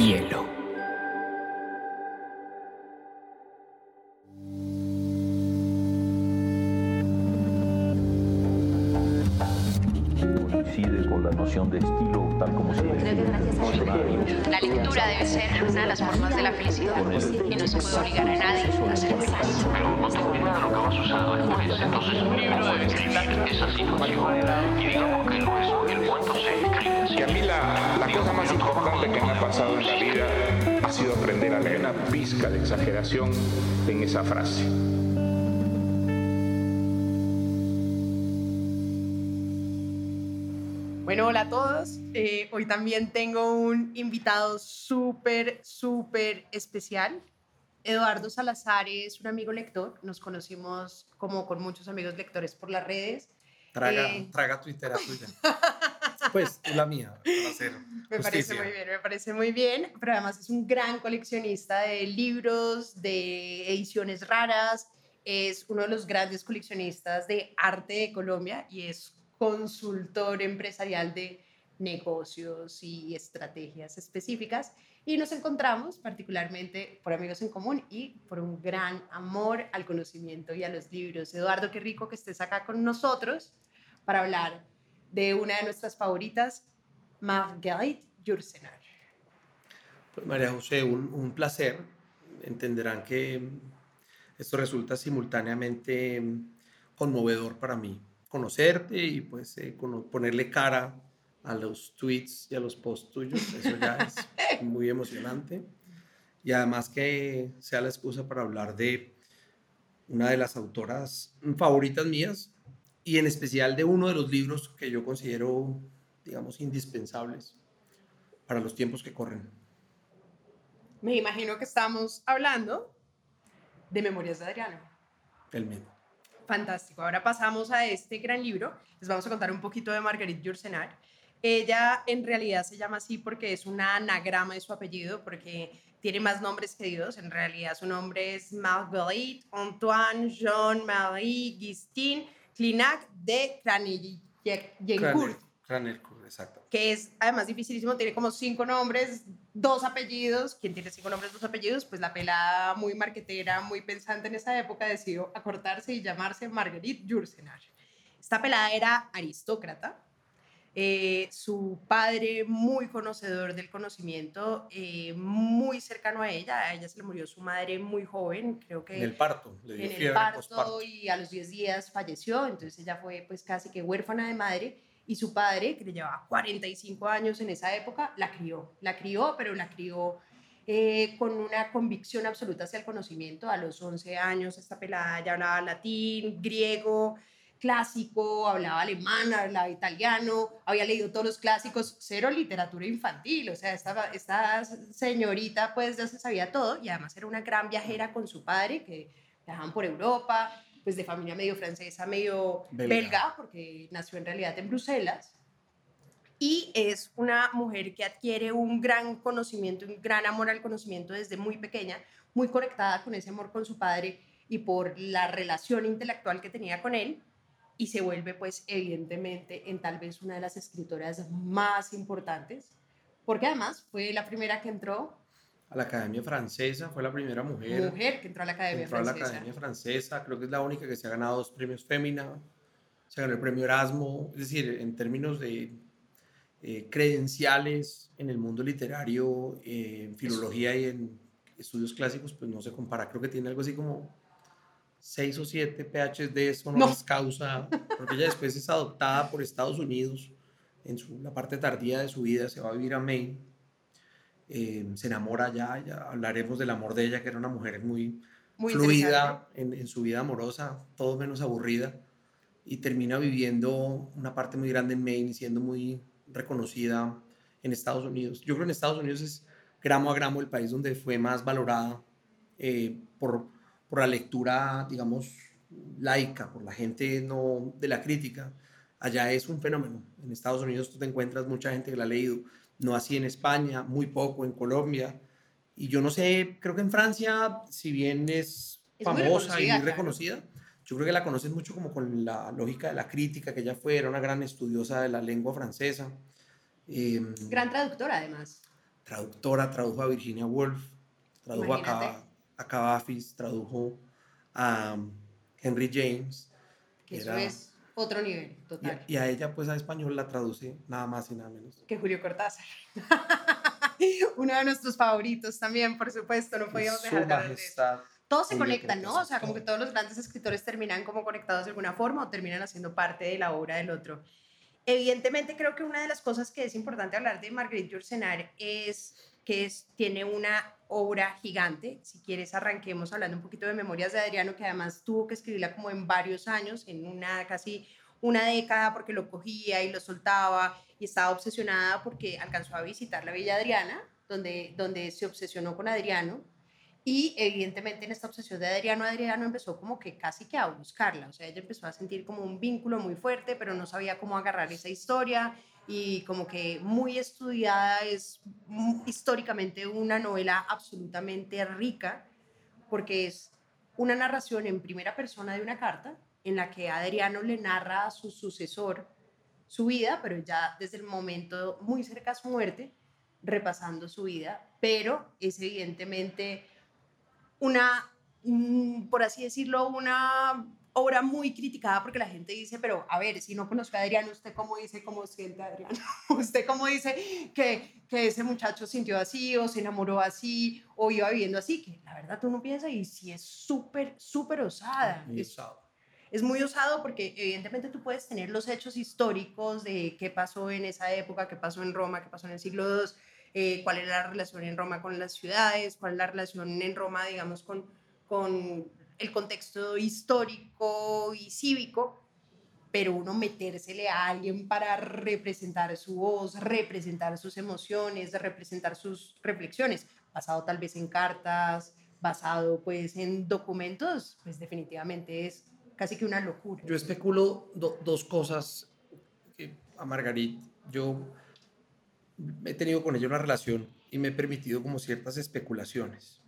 hielo. Coincide con la noción de estilo tal como se La lectura debe ser una de las formas de la felicidad y no se puede obligar a nadie a feliz. Pero no tengo idea de lo que va a suceder después. Entonces un libro debe describir esa situación. Y pasado en la vida ha sido aprender a leer una pizca de exageración en esa frase. Bueno, hola a todos. Eh, hoy también tengo un invitado súper, súper especial. Eduardo Salazar es un amigo lector. Nos conocimos como con muchos amigos lectores por las redes. Traga, Eh, traga Twitter a tuya. pues la mía, hacer Me parece muy bien, me parece muy bien, pero además es un gran coleccionista de libros, de ediciones raras, es uno de los grandes coleccionistas de arte de Colombia y es consultor empresarial de negocios y estrategias específicas. Y nos encontramos particularmente por amigos en común y por un gran amor al conocimiento y a los libros. Eduardo, qué rico que estés acá con nosotros para hablar de una de nuestras favoritas, Marguerite Yourcenar. Pues, María José, un, un placer. Entenderán que esto resulta simultáneamente conmovedor para mí. Conocerte y pues eh, ponerle cara a los tweets y a los posts tuyos, eso ya es muy emocionante. Y además que sea la excusa para hablar de una de las autoras favoritas mías y en especial de uno de los libros que yo considero, digamos, indispensables para los tiempos que corren. Me imagino que estamos hablando de Memorias de Adriano. El mismo. Fantástico. Ahora pasamos a este gran libro. Les vamos a contar un poquito de Marguerite Yourcenar. Ella en realidad se llama así porque es un anagrama de su apellido, porque tiene más nombres que Dios. En realidad su nombre es Marguerite Antoine Jean-Marie Gistin Clinac de Cranillencourt. Cranelcourt, exacto. que es además dificilísimo, tiene como cinco nombres, dos apellidos. Quien tiene cinco nombres, dos apellidos, pues la pelada muy marquetera, muy pensante en esa época, decidió acortarse y llamarse Marguerite Yourcenar. Esta pelada era aristócrata. Eh, su padre muy conocedor del conocimiento, eh, muy cercano a ella. A ella se le murió su madre muy joven, creo que En el parto, le dio en el fiebre parto posparto. y a los 10 días falleció, entonces ella fue pues casi que huérfana de madre y su padre, que le llevaba 45 años en esa época, la crió, la crió, pero la crió eh, con una convicción absoluta hacia el conocimiento. A los 11 años esta pelada ya hablaba latín, griego, clásico, hablaba alemán, hablaba italiano, había leído todos los clásicos, cero literatura infantil, o sea, esta, esta señorita pues ya se sabía todo y además era una gran viajera con su padre que viajaban por Europa, pues de familia medio francesa, medio Belga. belga, porque nació en realidad en Bruselas. Y es una mujer que adquiere un gran conocimiento, un gran amor al conocimiento desde muy pequeña, muy conectada con ese amor con su padre y por la relación intelectual que tenía con él. Y se vuelve, pues, evidentemente, en tal vez una de las escritoras más importantes, porque además fue la primera que entró, A la Academia Francesa, fue la primera mujer. mujer que entró a la Academia entró a la Francesa. Academia Francesa, creo que es la única que se ha ganado dos premios Fémina, se ganó el premio Erasmo, es decir, en términos de eh, credenciales en el mundo literario, eh, en filología y en estudios clásicos, pues no se compara, creo que tiene algo así como seis o siete PhDs honoris causa, porque ella después es adoptada por Estados Unidos en su- la parte tardía de su vida, se va a vivir a Maine, eh, se enamora ya, ya hablaremos del amor de ella, que era una mujer muy, Muy fluida en, en su vida amorosa, todo menos aburrida, y termina viviendo una parte muy grande en Maine y siendo muy reconocida en Estados Unidos. Yo creo que en Estados Unidos es gramo a gramo el país donde fue más valorada eh, por, por la lectura, digamos, laica, por la gente no de la crítica. Allá es un fenómeno. En Estados Unidos tú te encuentras mucha gente que la ha leído, no así en España, muy poco en Colombia. Y yo no sé, creo que en Francia, si bien es, Es muy famosa y reconocida, muy claro. reconocida, yo creo que la conocen mucho como con la lógica de la crítica, que ella fue, era una gran estudiosa de la lengua francesa. Eh, Gran traductora, además. traductora, tradujo a Virginia Woolf, tradujo a, Imagínate. Cava- a Cavafis, tradujo a um, Henry James. Que eso era- es otro nivel, y, total. a, y a ella, pues a español la traduce nada más y nada menos. Que Julio Cortázar. Uno de nuestros favoritos también, por supuesto, no podíamos Su dejar de hablar. Todos se conectan, ¿no? O sea, como que todo. todos los grandes escritores terminan como conectados de alguna forma o terminan haciendo parte de la obra del otro. Evidentemente, creo que una de las cosas que es importante hablar de Marguerite Yourcenar es que es, tiene una obra gigante. Si quieres, arranquemos hablando un poquito de Memorias de Adriano, que además tuvo que escribirla como en varios años, en una casi una década, porque lo cogía y lo soltaba y estaba obsesionada porque alcanzó a visitar la Villa Adriana, donde, donde se obsesionó con Adriano. Y evidentemente en esta obsesión de Adriano, Adriano empezó como que casi que a buscarla, o sea, ella empezó a sentir como un vínculo muy fuerte, pero no sabía cómo agarrar esa historia y como que muy estudiada, es históricamente una novela absolutamente rica, porque es una narración en primera persona de una carta en la que Adriano le narra a su sucesor su vida, pero ya desde el momento muy cerca a su muerte, repasando su vida, pero es evidentemente una, mm, por así decirlo, una obra muy criticada porque la gente dice, pero a ver, si no conozco a Adriano, ¿usted cómo dice cómo siente a Adriano? ¿Usted cómo dice que, que ese muchacho sintió así o se enamoró así o iba viviendo así? Que la verdad tú no piensas y sí es súper, súper osada. Muy Es- es muy osado porque evidentemente tú puedes tener los hechos históricos de qué pasó en esa época, qué pasó en Roma, qué pasó en el siglo II, eh, cuál era la relación en Roma con las ciudades, cuál es la relación en Roma, digamos, con, con el contexto histórico y cívico, pero uno metérsele a alguien para representar su voz, representar sus emociones, representar sus reflexiones, basado tal vez en cartas, basado pues en documentos, pues definitivamente es casi que una locura. Yo especulo do- dos cosas a Margarit. Yo he tenido con ella una relación y me he permitido como ciertas especulaciones.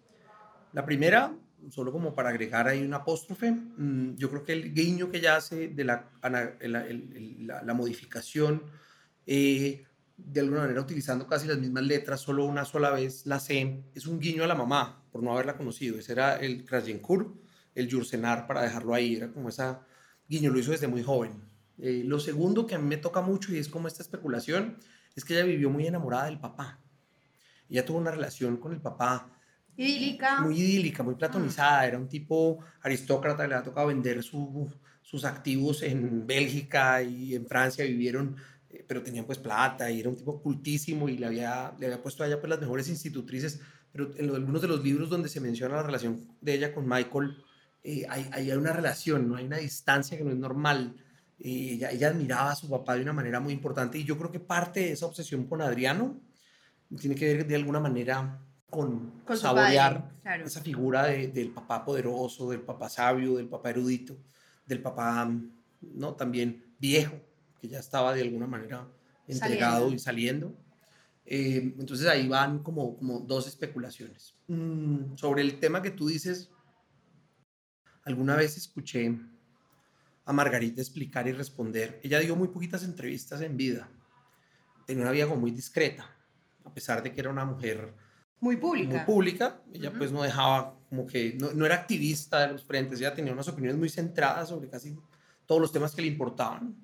La primera, solo como para agregar ahí un apóstrofe, mm, yo creo que el guiño que ella hace de la, la modificación, eh, de alguna manera utilizando casi las mismas letras, solo una sola vez la C, es un guiño a la mamá, por no haberla conocido. Ese era el Krajenkur, el Yursenar, para dejarlo ahí, era como esa guiño, lo hizo desde muy joven. Eh, lo segundo que a mí me toca mucho y es como esta especulación, es que ella vivió muy enamorada del papá. Ella tuvo una relación con el papá Idílica. muy idílica, muy platonizada. Era un tipo aristócrata, le ha tocado vender su- sus activos en Bélgica y en Francia, vivieron, eh, pero tenían pues plata y era un tipo cultísimo y le había, le había puesto a ella pues las mejores institutrices. Pero en algunos de los libros donde se menciona la relación de ella con Michael, eh, hay, hay una relación, no hay una distancia que no es normal. Eh, ella, ella admiraba a su papá de una manera muy importante y yo creo que parte de esa obsesión con Adriano tiene que ver de alguna manera con, saborear padre, claro. esa figura de- del papá poderoso, del papá sabio, del papá erudito, del papá no también viejo, que ya estaba de alguna manera entregado Saliendo. y saliendo. Eh, entonces ahí van como, como dos especulaciones. Mm, sobre el tema que tú dices, alguna vez escuché a Margarita explicar y responder. Ella dio muy poquitas entrevistas en vida. Tenía una vida como muy discreta, a pesar de que era una mujer muy pública. muy pública. Ella Ujú. pues no dejaba como que, no, no era activista de los frentes, ella tenía unas opiniones muy centradas sobre casi todos los temas que le importaban,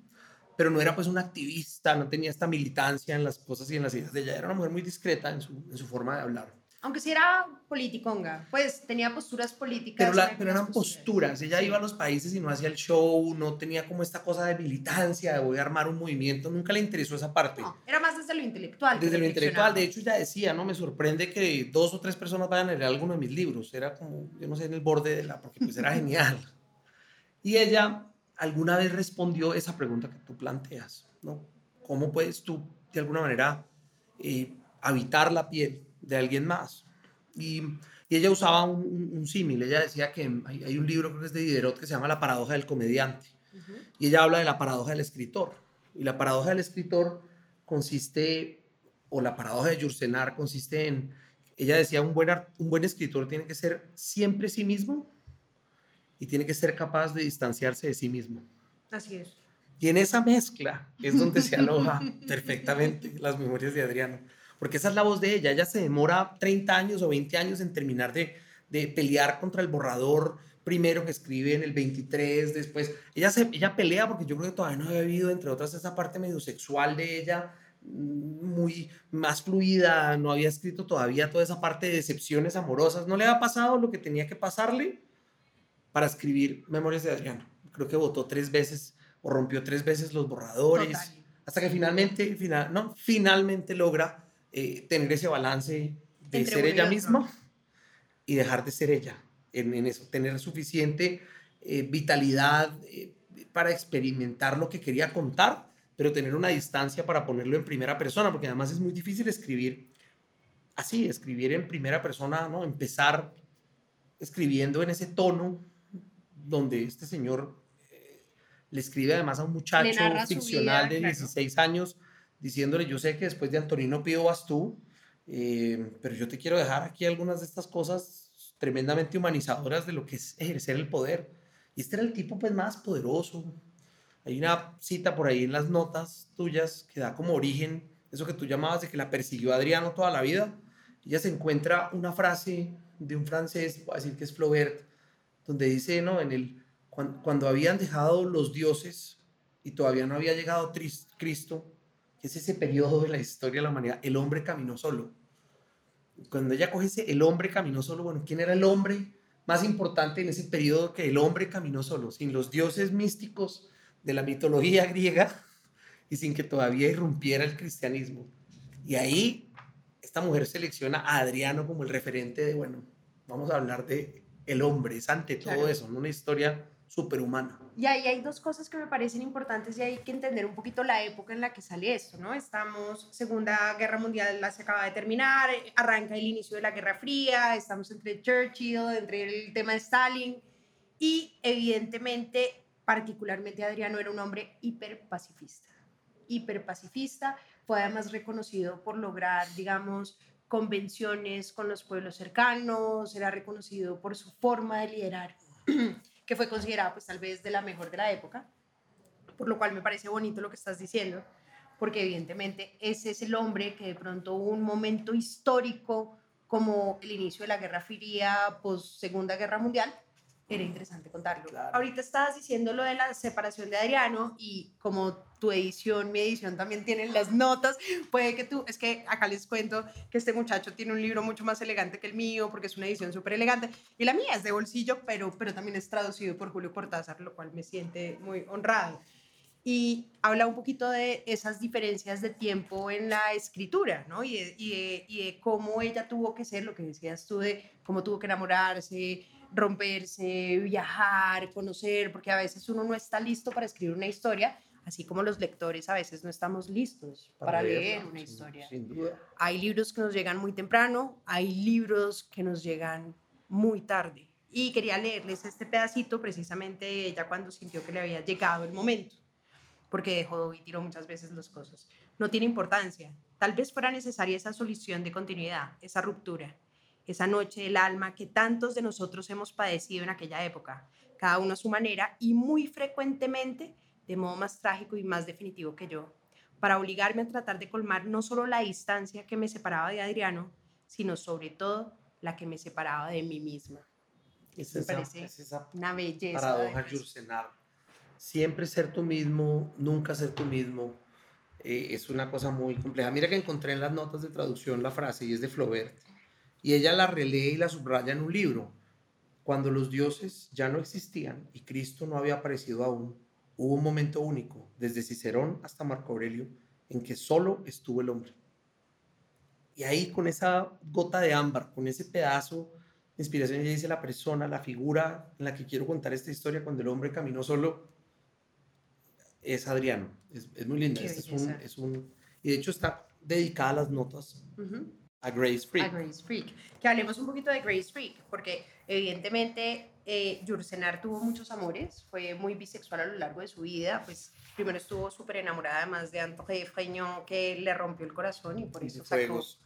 pero no era pues una activista, no tenía esta militancia en las cosas y en las ideas de ella, era una mujer muy discreta en su, en su forma de hablar. Aunque sí era politiconga, pues tenía posturas políticas. Pero, la- pero eran posturas, ella Sí. iba a los países y no hacía el show, no tenía como esta cosa de militancia, de voy a armar un movimiento, nunca le interesó esa parte. No, era más desde lo intelectual. Desde lo intelectual, de hecho, ella decía, ¿no? Me sorprende que dos o tres personas vayan a leer alguno de mis libros. Era como, yo no sé, en el borde de la, porque pues era genial. Y ella alguna vez respondió esa pregunta que tú planteas, ¿no? ¿Cómo puedes tú, de alguna manera, eh, habitar la piel de alguien más? Y, y ella usaba un, un- un símil, ella decía que hay, hay un libro, creo que es de Diderot, que se llama La paradoja del comediante. Y ella habla de la paradoja del escritor. Y la paradoja del escritor consiste, o la paradoja de Yursenar consiste en, ella decía, un buen, un buen escritor tiene que ser siempre sí mismo y tiene que ser capaz de distanciarse de sí mismo. Así es. Y en esa mezcla es donde se aloja perfectamente las memorias de Adriano. Porque esa es la voz de ella. Ella se demora 30 años o 20 años en terminar de, de pelear contra el borrador primero que escribe en el 23, después. Ella, se, ella pelea porque yo creo que todavía no había vivido, entre otras, esa parte medio sexual de ella mm, muy más fluida, no había escrito todavía toda esa parte de decepciones amorosas, no le había pasado lo que tenía que pasarle para escribir Memorias de Adriano. Creo que votó tres veces o rompió tres veces los borradores, hasta que finalmente, final, no, finalmente logra eh, tener ese balance de ser ella misma y dejar de ser ella en, en eso, tener suficiente eh, vitalidad eh, para experimentar lo que quería contar, pero tener una distancia para ponerlo en primera persona, porque además es muy difícil escribir así, escribir en primera persona, ¿no? Empezar escribiendo en ese tono donde este señor le escribe además a un muchacho ficcional de 16 años, diciéndole, yo sé que después de Antonino Pío vas tú, pero yo te quiero dejar aquí algunas de estas cosas tremendamente humanizadoras de lo que es ejercer el poder. Y este era el tipo pues más poderoso. Hay una cita por ahí en las notas tuyas que da como origen eso que tú llamabas de que la persiguió Adriano toda la vida. Ella se encuentra una frase de un francés, voy a decir que es Flaubert, donde dice, ¿no? En el, cuando habían dejado los dioses y todavía no había llegado Cristo, que es ese periodo de la historia de la humanidad, el hombre caminó solo cuando ella coge ese, el hombre caminó solo, bueno, ¿quién era el hombre más importante en ese periodo que el hombre caminó solo? Sin los dioses místicos de la mitología griega y sin que todavía irrumpiera el cristianismo. Y ahí esta mujer selecciona a Adriano como el referente de, bueno, vamos a hablar de el hombre, es ante todo eso, ¿no? una historia superhumana. Y ahí hay dos cosas que me parecen importantes y hay que entender un poquito la época en la que sale esto, ¿no? Estamos, Segunda Guerra Mundial la se acaba de terminar, arranca el inicio de la Guerra Fría, estamos entre Churchill, entre el tema de Stalin y evidentemente, particularmente Adriano era un hombre hiperpacifista, hiperpacifista, fue además reconocido por lograr, digamos, convenciones con los pueblos cercanos, era reconocido por su forma de liderar que fue considerada pues tal vez de la mejor de la época, por lo cual me parece bonito lo que estás diciendo, porque evidentemente ese es el hombre que de pronto hubo un momento histórico como el inicio de la Guerra Fría, post Segunda Guerra Mundial, era interesante contarlo. Ahorita estabas diciendo lo de la separación de Adriano y como tu edición, mi edición también tienen las notas, puede que tú, es que acá les cuento que este muchacho tiene un libro mucho más elegante que el mío porque es una edición súper elegante y la mía es de bolsillo, pero, pero también es traducido por Julio Cortázar, lo cual me siente muy honrado. Y habla un poquito de esas diferencias de tiempo en la escritura, ¿no? Y y y de cómo ella tuvo que ser, lo que decías tú, de cómo tuvo que enamorarse, romperse, viajar, conocer, porque a veces uno no está listo para escribir una historia, así como los lectores a veces no estamos listos para, leer una historia. Hay libros que nos llegan muy temprano, hay libros que nos llegan muy tarde. Y quería leerles este pedacito precisamente ella cuando sintió que le había llegado el momento, porque dejó y tiró muchas veces las cosas. No tiene importancia. Tal vez fuera necesaria esa solución de continuidad, esa ruptura esa noche del alma que tantos de nosotros hemos padecido en aquella época, cada uno a su manera y muy frecuentemente de modo más trágico y más definitivo que yo, para obligarme a tratar de colmar no solo la distancia que me separaba de Adriano, sino sobre todo la que me separaba de mí misma. Es esa, parece una belleza. Paradoja. Siempre ser tú mismo, nunca ser tú mismo, eh, es una cosa muy compleja. Mira que encontré en las notas de traducción la frase y es de Flaubert y ella la relee y la subraya en un libro. Cuando los dioses ya no existían y Cristo no había aparecido aún, hubo un momento único, desde Cicerón hasta Marco Aurelio, en que solo estuvo el hombre. Y ahí con esa gota de ámbar, con ese pedazo de inspiración, ella dice la persona, la figura en la que quiero contar esta historia cuando el hombre caminó solo, es Adriano. Es, muy linda. Este es, un, y de hecho está dedicada a las notas. A Grace Freak. A Grace Freak. Que hablemos un poquito de Grace Freak, porque evidentemente eh, tuvo muchos amores, fue muy bisexual a lo largo de su vida, pues primero estuvo súper enamorada además de André Freignant, que le rompió el corazón y por eso sacó fuegos.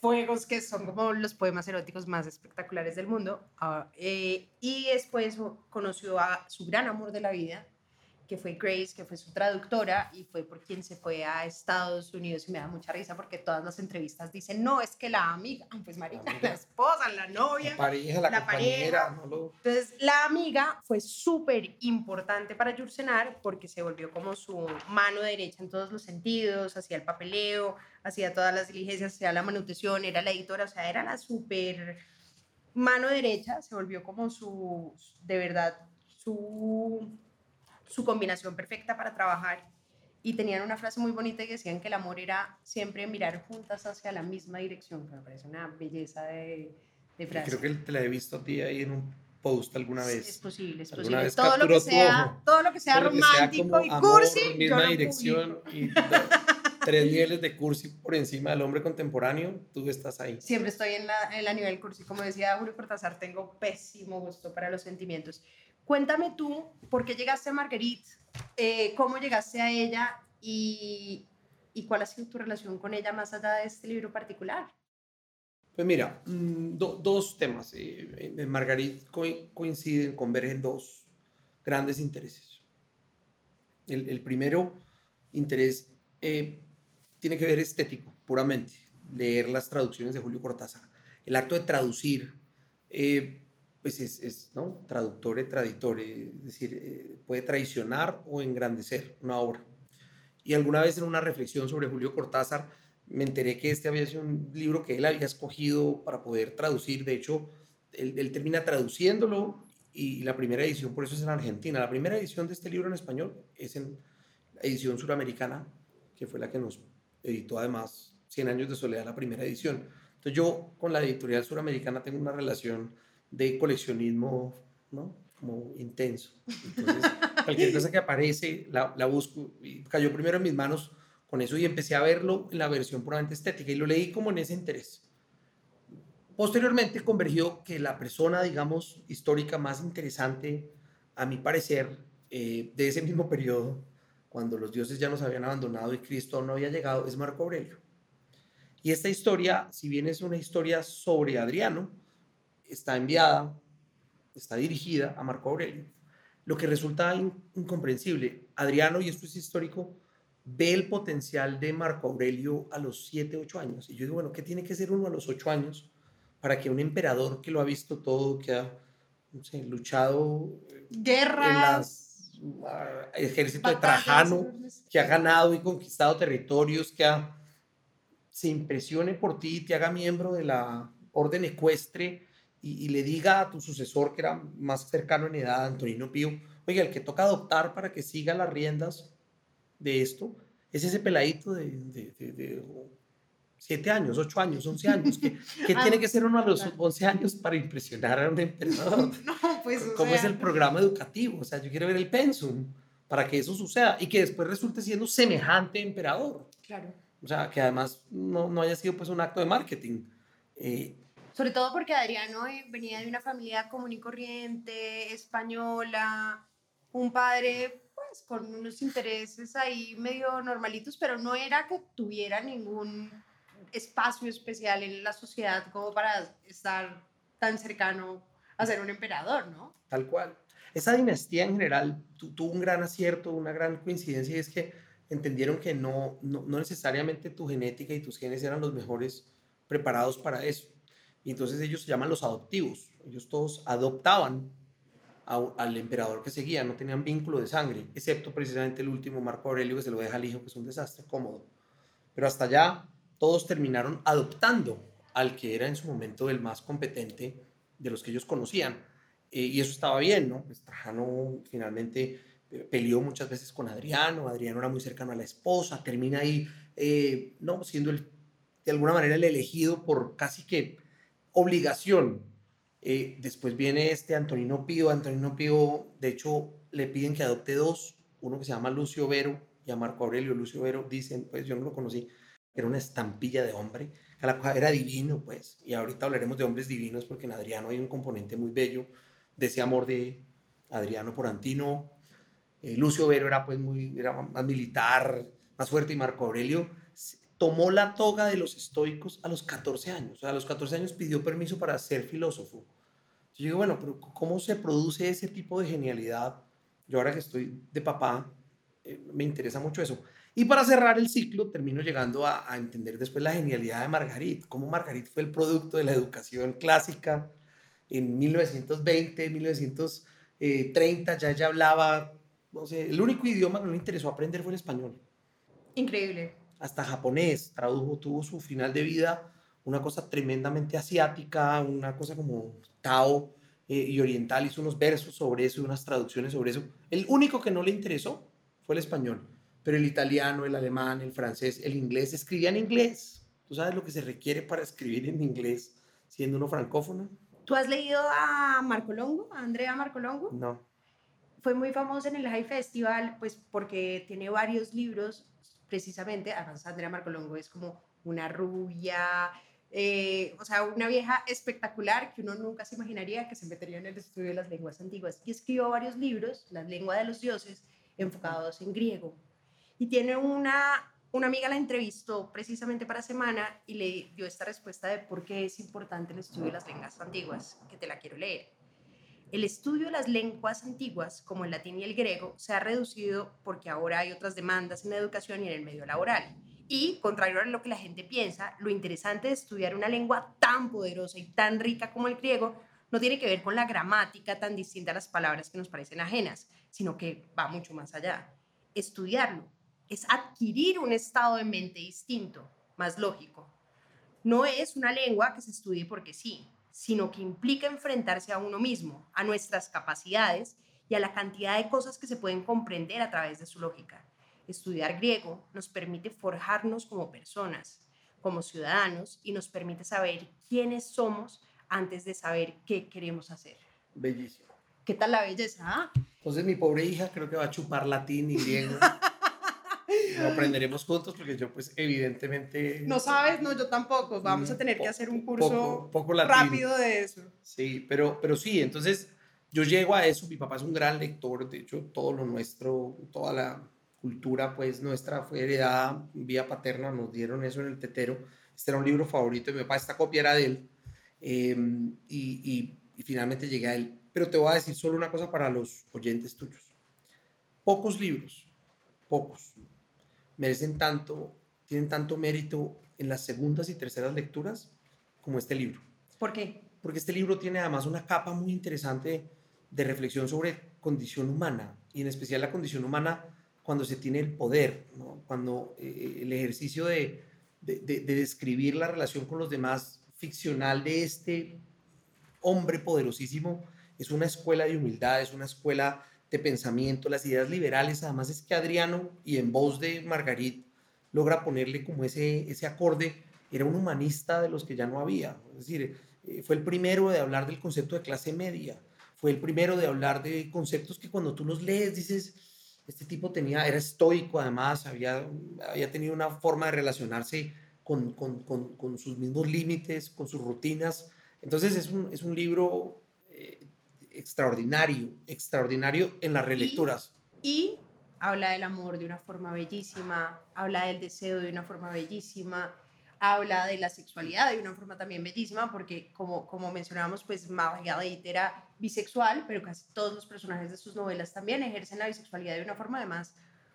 fuegos, que son como los poemas eróticos más espectaculares del mundo. Ah, eh, y después conoció a su gran amor de la vida, que fue Grace, que fue su traductora y fue por quien se fue a Estados Unidos y me da mucha risa porque todas las entrevistas dicen, no, es que la amiga, pues marica, la, la esposa, la novia, la pareja, la, la compañera, pareja. no lo- Entonces, la amiga fue súper importante para Yursenar porque se volvió como su mano derecha en todos los sentidos, hacía el papeleo, hacía todas las diligencias, hacía la manutención, era la editora, o sea, era la súper mano derecha, se volvió como su, de verdad, su, su combinación perfecta para trabajar. Y tenían una frase muy bonita y decían que el amor era siempre mirar juntas hacia la misma dirección, que me parece una belleza de, de frase. Creo que te la he visto a ti ahí en un post alguna Sí, vez. Es posible, es ¿Alguna posible. Todo lo, que sea, todo lo que sea Todo lo que sea romántico y amor, cursi, misma dirección y tres niveles de cursi por encima del hombre contemporáneo, tú estás ahí. Siempre estoy en la, en la nivel cursi. Como decía Julio Cortázar, tengo pésimo gusto para los sentimientos. Cuéntame tú, ¿por qué llegaste a Marguerite? Eh, ¿Cómo llegaste a ella? Y, ¿Y cuál ha sido tu relación con ella más allá de este libro particular? Pues mira, mm, do- dos temas. eh, en Margarit co- coinciden, convergen dos grandes intereses. El, el primero interés eh, tiene que ver estético, puramente, leer las traducciones de Julio Cortázar. El acto de traducir, eh, pues es, es, ¿no? traductore, traditore, es decir, eh, puede traicionar o engrandecer una obra. Y alguna vez en una reflexión sobre Julio Cortázar, me enteré que este había sido un libro que él había escogido para poder traducir. De hecho, él, él termina traduciéndolo y la primera edición, por eso es en Argentina. La primera edición de este libro en español es en la edición suramericana, que fue la que nos editó además 100 años de soledad, la primera edición. Entonces yo con la editorial suramericana tengo una relación de coleccionismo, ¿no? Como intenso. Entonces, cualquier cosa que aparece, la, la busco. Y cayó primero en mis manos con eso y empecé a verlo en la versión puramente estética y lo leí como en ese interés. Posteriormente convergió que la persona, digamos, histórica más interesante, a mi parecer, eh, de ese mismo periodo, cuando los dioses ya nos habían abandonado y Cristo no había llegado, es Marco Aurelio. Y esta historia, si bien es una historia sobre Adriano, está enviada, está dirigida a Marco Aurelio. Lo que resulta in- incomprensible, Adriano, y esto es histórico, ve el potencial de Marco Aurelio a los 7, 8 años. Y yo digo, bueno, ¿qué tiene que ser uno a los 8 años para que un emperador que lo ha visto todo, que ha no sé, luchado en Guerras. las ah, ejército de batallas Trajano, enormes. que ha ganado y conquistado territorios, que ha- se impresione por ti y te haga miembro de la orden ecuestre y, y le diga a tu sucesor, que era más cercano en edad, Antonino Pío, oiga, el que toca adoptar para que siga las riendas de esto, es ese peladito de, de, de- de, siete años, ocho años, once años, que, que Ah, tiene que ser uno a los. 11 años para impresionar a un emperador. No, pues, ¿Cómo es sea, el programa educativo? O sea, yo quiero ver el pensum para que eso suceda y que después resulte siendo semejante emperador. Claro. O sea, que además no, no haya sido pues un acto de marketing. Eh, Sobre todo porque Adriano venía de una familia común y corriente, española, un padre pues con unos intereses ahí medio normalitos, pero no era que tuviera ningún espacio especial en la sociedad como para estar tan cercano a ser un emperador, ¿no? tal cual. Esa dinastía en general tu- tuvo un gran acierto, una gran coincidencia, y es que entendieron que no, no, no necesariamente tu genética y tus genes eran los mejores preparados para eso. Y entonces ellos se llaman los adoptivos. Ellos todos adoptaban al emperador que seguía, no tenían vínculo de sangre, excepto precisamente el último Marco Aurelio que se lo deja al hijo, que es un desastre cómodo. Pero hasta allá todos terminaron adoptando al que era en su momento el más competente de los que ellos conocían. Eh, y eso estaba bien, ¿no? Pues finalmente eh, peleó muchas veces con Adriano, Adriano era muy cercano a la esposa, termina ahí, eh, ¿no? Siendo de alguna manera el elegido por casi que obligación. Eh, después viene este Antonino Pío, Antonino Pío, de hecho, le piden que adopte dos, uno que se llama Lucio Vero y a Marco Aurelio. Lucio Vero, dicen, pues yo no lo conocí, era una estampilla de hombre, que la cosa era divino, pues, y ahorita hablaremos de hombres divinos porque en Adriano hay un componente muy bello de ese amor de Adriano por Antino. Eh, Lucio Vero era pues muy, era más militar, más fuerte y Marco Aurelio tomó la toga de los estoicos a los 14 años. O sea, a los 14 años pidió permiso para ser filósofo. Yo digo, bueno, pero ¿cómo se produce ese tipo de genialidad? Yo ahora que estoy de papá, eh, me interesa mucho eso. Y para cerrar el ciclo, termino llegando a, a, entender después la genialidad de Margarit, cómo Margarit fue el producto de la educación clásica en 1920, 1930, ya ella hablaba, no sé, el único idioma que no le interesó aprender fue el español. Increíble. Hasta japonés, tradujo, tuvo su final de vida, una cosa tremendamente asiática, una cosa como Tao eh, y oriental, hizo unos versos sobre eso y unas traducciones sobre eso. El único que no le interesó fue el español pero el italiano, el alemán, el francés, el inglés, escribía en inglés. ¿Tú sabes lo que se requiere para escribir en inglés siendo uno francófono? ¿Tú has leído a Marco Longo, a Andrea Marco Longo? No. Fue muy famosa en el High Festival, pues porque tiene varios libros, precisamente, además Andrea Marco Longo es como una rubia, eh, o sea, una vieja espectacular que uno nunca se imaginaría que se metería en el estudio de las lenguas antiguas. Y escribió varios libros, La lengua de los dioses, enfocados en griego, y tiene una, una amiga la entrevistó precisamente para semana y le dio esta respuesta de por qué es importante el estudio de las lenguas antiguas, que te la quiero leer. El estudio de las lenguas antiguas, como el latín y el griego, se ha reducido porque ahora hay otras demandas en la educación y en el medio laboral. Y, contrario a lo que la gente piensa, lo interesante de estudiar una lengua tan poderosa y tan rica como el griego no tiene que ver con la gramática tan distinta a las palabras que nos parecen ajenas, sino que va mucho más allá. Estudiarlo es adquirir un estado de mente distinto, más lógico. No es una lengua que se estudie porque sí, sino que implica enfrentarse a uno mismo, a nuestras capacidades y a la cantidad de cosas que se pueden comprender a través de su lógica. Estudiar griego nos permite forjarnos como personas, como ciudadanos y nos permite saber quiénes somos antes de saber qué queremos hacer. Bellísimo. ¿Qué tal la belleza? Ah? Entonces mi pobre hija creo que va a chupar latín y griego. Lo aprenderemos juntos porque yo pues evidentemente... No sabes, no, yo tampoco. Vamos a tener que hacer un curso poco, rápido de eso. Sí, pero, pero sí, entonces yo llego a eso, mi papá es un gran lector, de hecho todo lo nuestro, toda la cultura pues nuestra fue heredada vía paterna, nos dieron eso en el tetero. Este era un libro favorito de mi papá, esta copia era de él. Em, y, y finalmente llegué a él. Pero te voy a decir solo una cosa para los oyentes tuyos. Pocos libros, pocos, merecen tanto, tienen tanto mérito en las segundas y terceras lecturas como este libro. ¿Por qué? Porque este libro tiene además una capa muy interesante de reflexión sobre condición humana y en especial la condición humana cuando se tiene el poder, cuando eh, el ejercicio de, de, de, describir la relación con los demás ficcional de este hombre poderosísimo es una escuela de humildad, es una escuela de pensamiento, las ideas liberales, además es que Adriano, y en voz de Margarit, logra ponerle como ese, ese acorde, era un humanista de los que ya no había, es decir, eh, fue el primero de hablar del concepto de clase media, fue el primero de hablar de conceptos que cuando tú los lees dices, este tipo tenía, era estoico además, había, había tenido una forma de relacionarse con, con, con, con sus mismos límites, con sus rutinas, entonces es un, es un libro extraordinario, extraordinario en las relecturas. Y, habla del amor de una forma bellísima, habla del deseo de una forma bellísima, habla de la sexualidad de una forma también bellísima, porque como, como mencionábamos, pues Marguerite era bisexual, pero casi todos los personajes de sus novelas también ejercen la bisexualidad de una forma además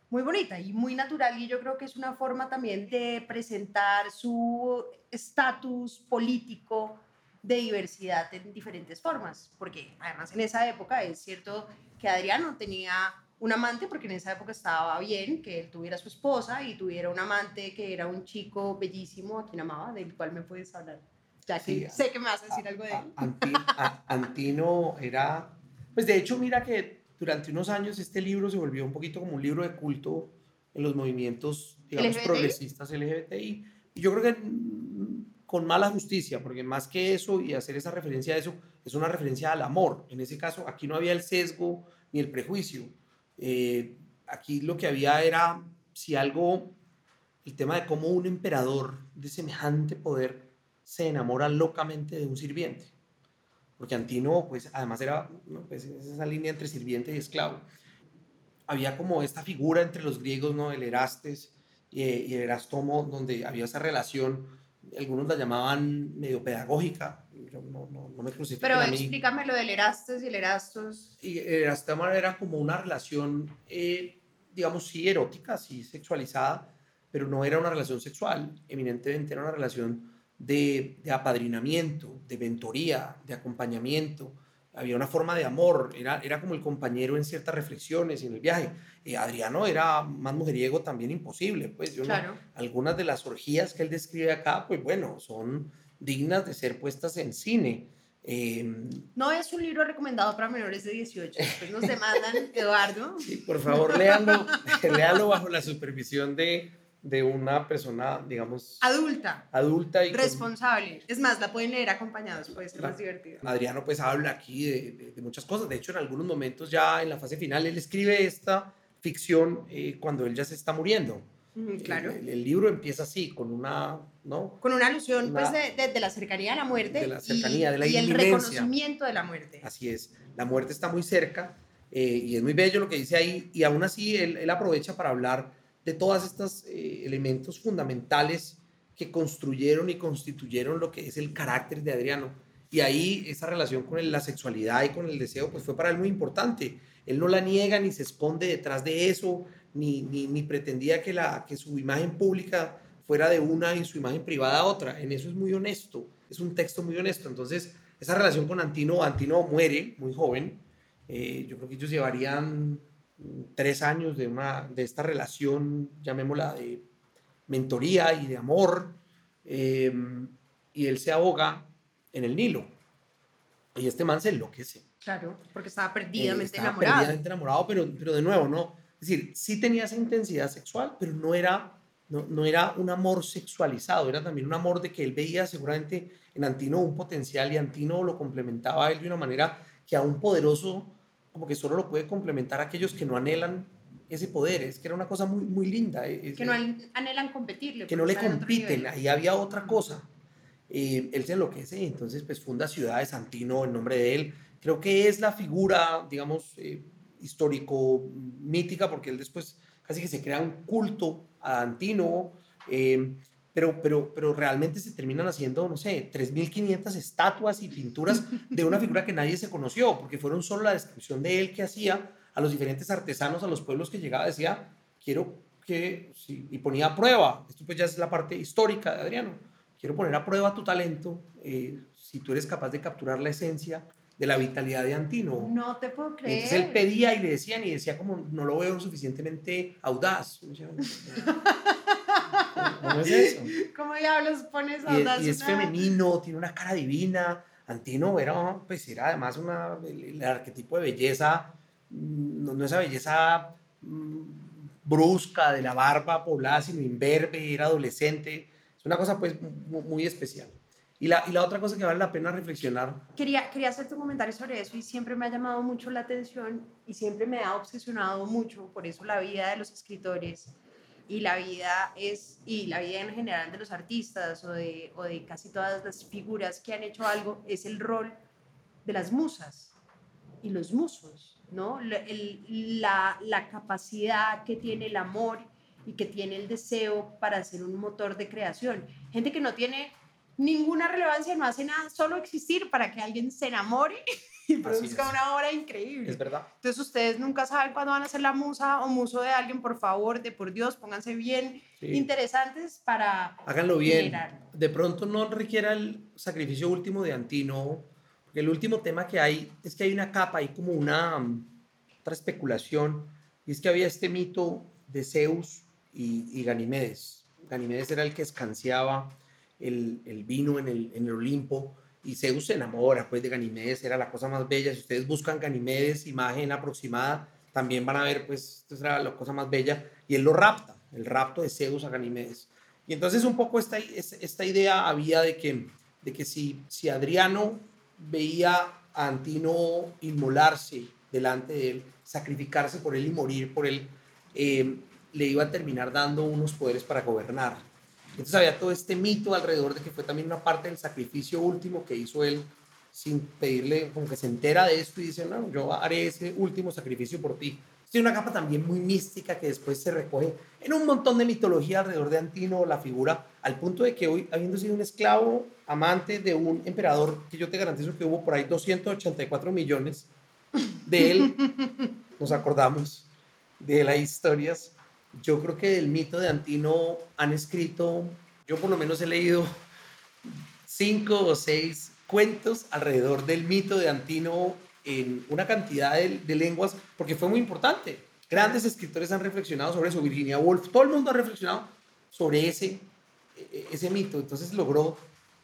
muy bonita y muy natural y yo creo que es una forma también de presentar su estatus político de diversidad en diferentes formas, porque además en esa época es cierto que Adriano tenía un amante, porque en esa época estaba bien que él tuviera su esposa y tuviera un amante que era un chico bellísimo a quien amaba, del cual me puedes hablar. Ya que sé que me vas a decir algo de él. Antino era, pues de hecho mira que durante unos años este libro se volvió un poquito como un libro de culto en los movimientos, digamos, progresistas LGBTI. Yo creo que con mala justicia, porque más que eso y hacer esa referencia a eso, es una referencia al amor. En ese caso, aquí no había el sesgo ni el prejuicio. Eh, aquí lo que había era, si algo, el tema de cómo un emperador de semejante poder se enamora locamente de un sirviente. Porque Antino, pues además era pues, esa línea entre sirviente y esclavo. Había como esta figura entre los griegos, ¿no? El Erastes y, y el Erastomo, donde había esa relación algunos la llamaban medio pedagógica, yo no, no, no me crucifiquen Pero a mí. explícame lo del Erastos y el Erastos. Y Erasmus era como una relación, eh, digamos, sí erótica, sí sexualizada, pero no era una relación sexual, eminentemente era una relación de, de apadrinamiento, de mentoría, de acompañamiento. Había una forma de amor, era, era como el compañero en ciertas reflexiones y en el viaje. Eh, Adriano era más mujeriego también imposible, pues yo no- Claro. algunas de las orgías que él describe acá, pues bueno, son dignas de ser puestas en cine. Eh, No es un libro recomendado para menores de 18. Después nos demandan, Eduardo. Sí, por favor, léanlo, léanlo bajo la supervisión de, de una persona, digamos, Adulta, adulta y con- responsable. Es más, la pueden leer acompañados, puede ser más divertido. Adriano pues habla aquí de, de- de muchas cosas. De hecho, en algunos momentos ya en la fase final, él escribe esta ficción eh, cuando él ya se está muriendo. Claro. El, el libro empieza así, con una, ¿no? Con una alusión pues, Una- de, de- de la cercanía a la muerte. De la cercanía, y, de la y el reconocimiento de la muerte. Así es, la muerte está muy cerca eh, y es muy bello lo que dice ahí y aún así él, él aprovecha para hablar de todos estos eh, elementos fundamentales que construyeron y constituyeron lo que es el carácter de Adriano. Y ahí esa relación con la sexualidad y con el deseo pues fue para él muy importante. Él no la niega ni se esconde detrás de eso, ni, ni, pretendía que, la, que su imagen pública fuera de una y su imagen privada otra. En eso es muy honesto, es un texto muy honesto. Entonces, esa relación con Antino, Antino muere muy joven. Eh, yo creo que ellos llevarían tres años de, una, de esta relación, llamémosla, de mentoría y de amor. eh, y él se ahoga en el Nilo. Y este man se enloquece. Claro, porque estaba Eh, perdidamente estaba enamorado. perdidamente enamorado, pero, pero de nuevo, ¿no? Es decir, sí tenía esa intensidad sexual, pero no era, no, no era un amor sexualizado, era también un amor de que él veía seguramente en Antino un potencial y Antino lo complementaba a él de una manera que a un poderoso, como que solo lo puede complementar a aquellos que no anhelan ese poder. Es que era una cosa muy, muy linda. eh, es- Que no an- anhelan competirle. que no le en otro compiten, ahí había otra cosa. Eh, él se enloquece entonces pues funda Ciudad de Santino en nombre de él. Creo que es la figura, digamos, eh, histórico, mítica, porque él después casi que se crea un culto a Antino, eh, pero, pero, pero realmente se terminan haciendo, no sé, 3.500 estatuas y pinturas de una figura que nadie se conoció, porque fueron solo la descripción de él que hacía a los diferentes artesanos, a los pueblos que llegaba, decía, quiero que, sí, y ponía a prueba, esto pues ya es la parte histórica de Adriano, quiero poner a prueba tu talento, eh, si tú eres capaz de capturar la esencia de la vitalidad de Antino. No te puedo creer. Entonces él pedía y le decían y decía como no lo veo suficientemente audaz. ¿Cómo es eso? ¿Cómo diablos pones a Y, y es una- femenino, tiene una cara divina. Antino era, pues era además una, el, el arquetipo de belleza, mm, no, no esa belleza mm, brusca de la barba poblada, sino imberbe, era adolescente. Es una cosa pues mu- muy especial. Y la, y la otra cosa que vale la pena reflexionar Quería, quería hacerte un comentario sobre eso y siempre me ha llamado mucho la atención y siempre me ha obsesionado mucho, por eso la vida de los escritores y la vida es, y la vida en general de los artistas o de, o de casi todas las figuras que han hecho algo, es el rol de las musas y los musos, ¿no? La- capacidad que tiene el amor y que tiene el deseo para ser un motor de creación. Gente que no tiene ninguna relevancia, no hace nada, solo existir para que alguien se enamore y produzca una obra increíble. es verdad. Entonces ustedes nunca saben cuándo van a ser la musa o muso de alguien, por favor, de por Dios, pónganse bien Sí. interesantes para Háganlo bien. generar. De pronto no requiera el sacrificio último de Antino, porque el último tema que hay es que hay una capa, hay como una mm, otra especulación, y es que había este mito de Zeus y, y Ganimedes. Ganimedes era el que escanciaba el, el vino en el, en el Olimpo, y Zeus se enamora pues de Ganimedes, era la cosa más bella. Si ustedes buscan Ganimedes, imagen aproximada, también van a ver pues esto era la cosa más bella, y él lo rapta, el rapto de Zeus a Ganimedes. Y entonces un poco esta, es- esta idea había de que, de que si, si Adriano veía a Antino inmolarse delante de él, sacrificarse por él y morir por él, eh, le iba a terminar dando unos poderes para gobernar. Entonces había todo este mito alrededor de que fue también una parte del sacrificio último que hizo él sin pedirle, como que se entera de esto y dice, no, yo haré ese último sacrificio por ti. Tiene una capa también muy mística que después se recoge en un montón de mitología alrededor de Antino, la figura, al punto de que hoy, habiendo sido un esclavo amante de un emperador, que yo te garantizo que hubo por ahí 284 millones de él, nos acordamos de las historias. Yo creo que del mito de Antino han escrito, yo por lo menos he leído cinco o seis cuentos alrededor del mito de Antino en una cantidad de, lenguas, porque fue muy importante. Grandes escritores han reflexionado sobre eso, Virginia Woolf, todo el mundo ha reflexionado sobre ese, e, ese mito, entonces logró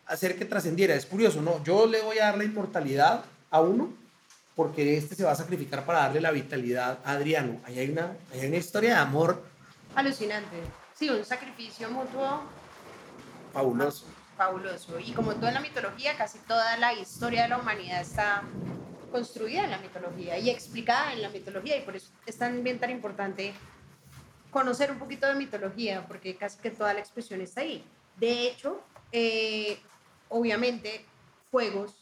hacer que trascendiera. Es curioso, ¿no? Yo le voy a dar la inmortalidad a uno porque este se va a sacrificar para darle la vitalidad a Adriano. Ahí hay una, hay una historia de amor. Alucinante. Sí, un sacrificio mutuo. Fabuloso. Fabuloso. Y como toda la mitología, casi toda la historia de la humanidad está construida en la mitología y explicada en la mitología y por eso es también tan importante conocer un poquito de mitología porque casi que toda la expresión está ahí. De hecho, eh, obviamente, Fuegos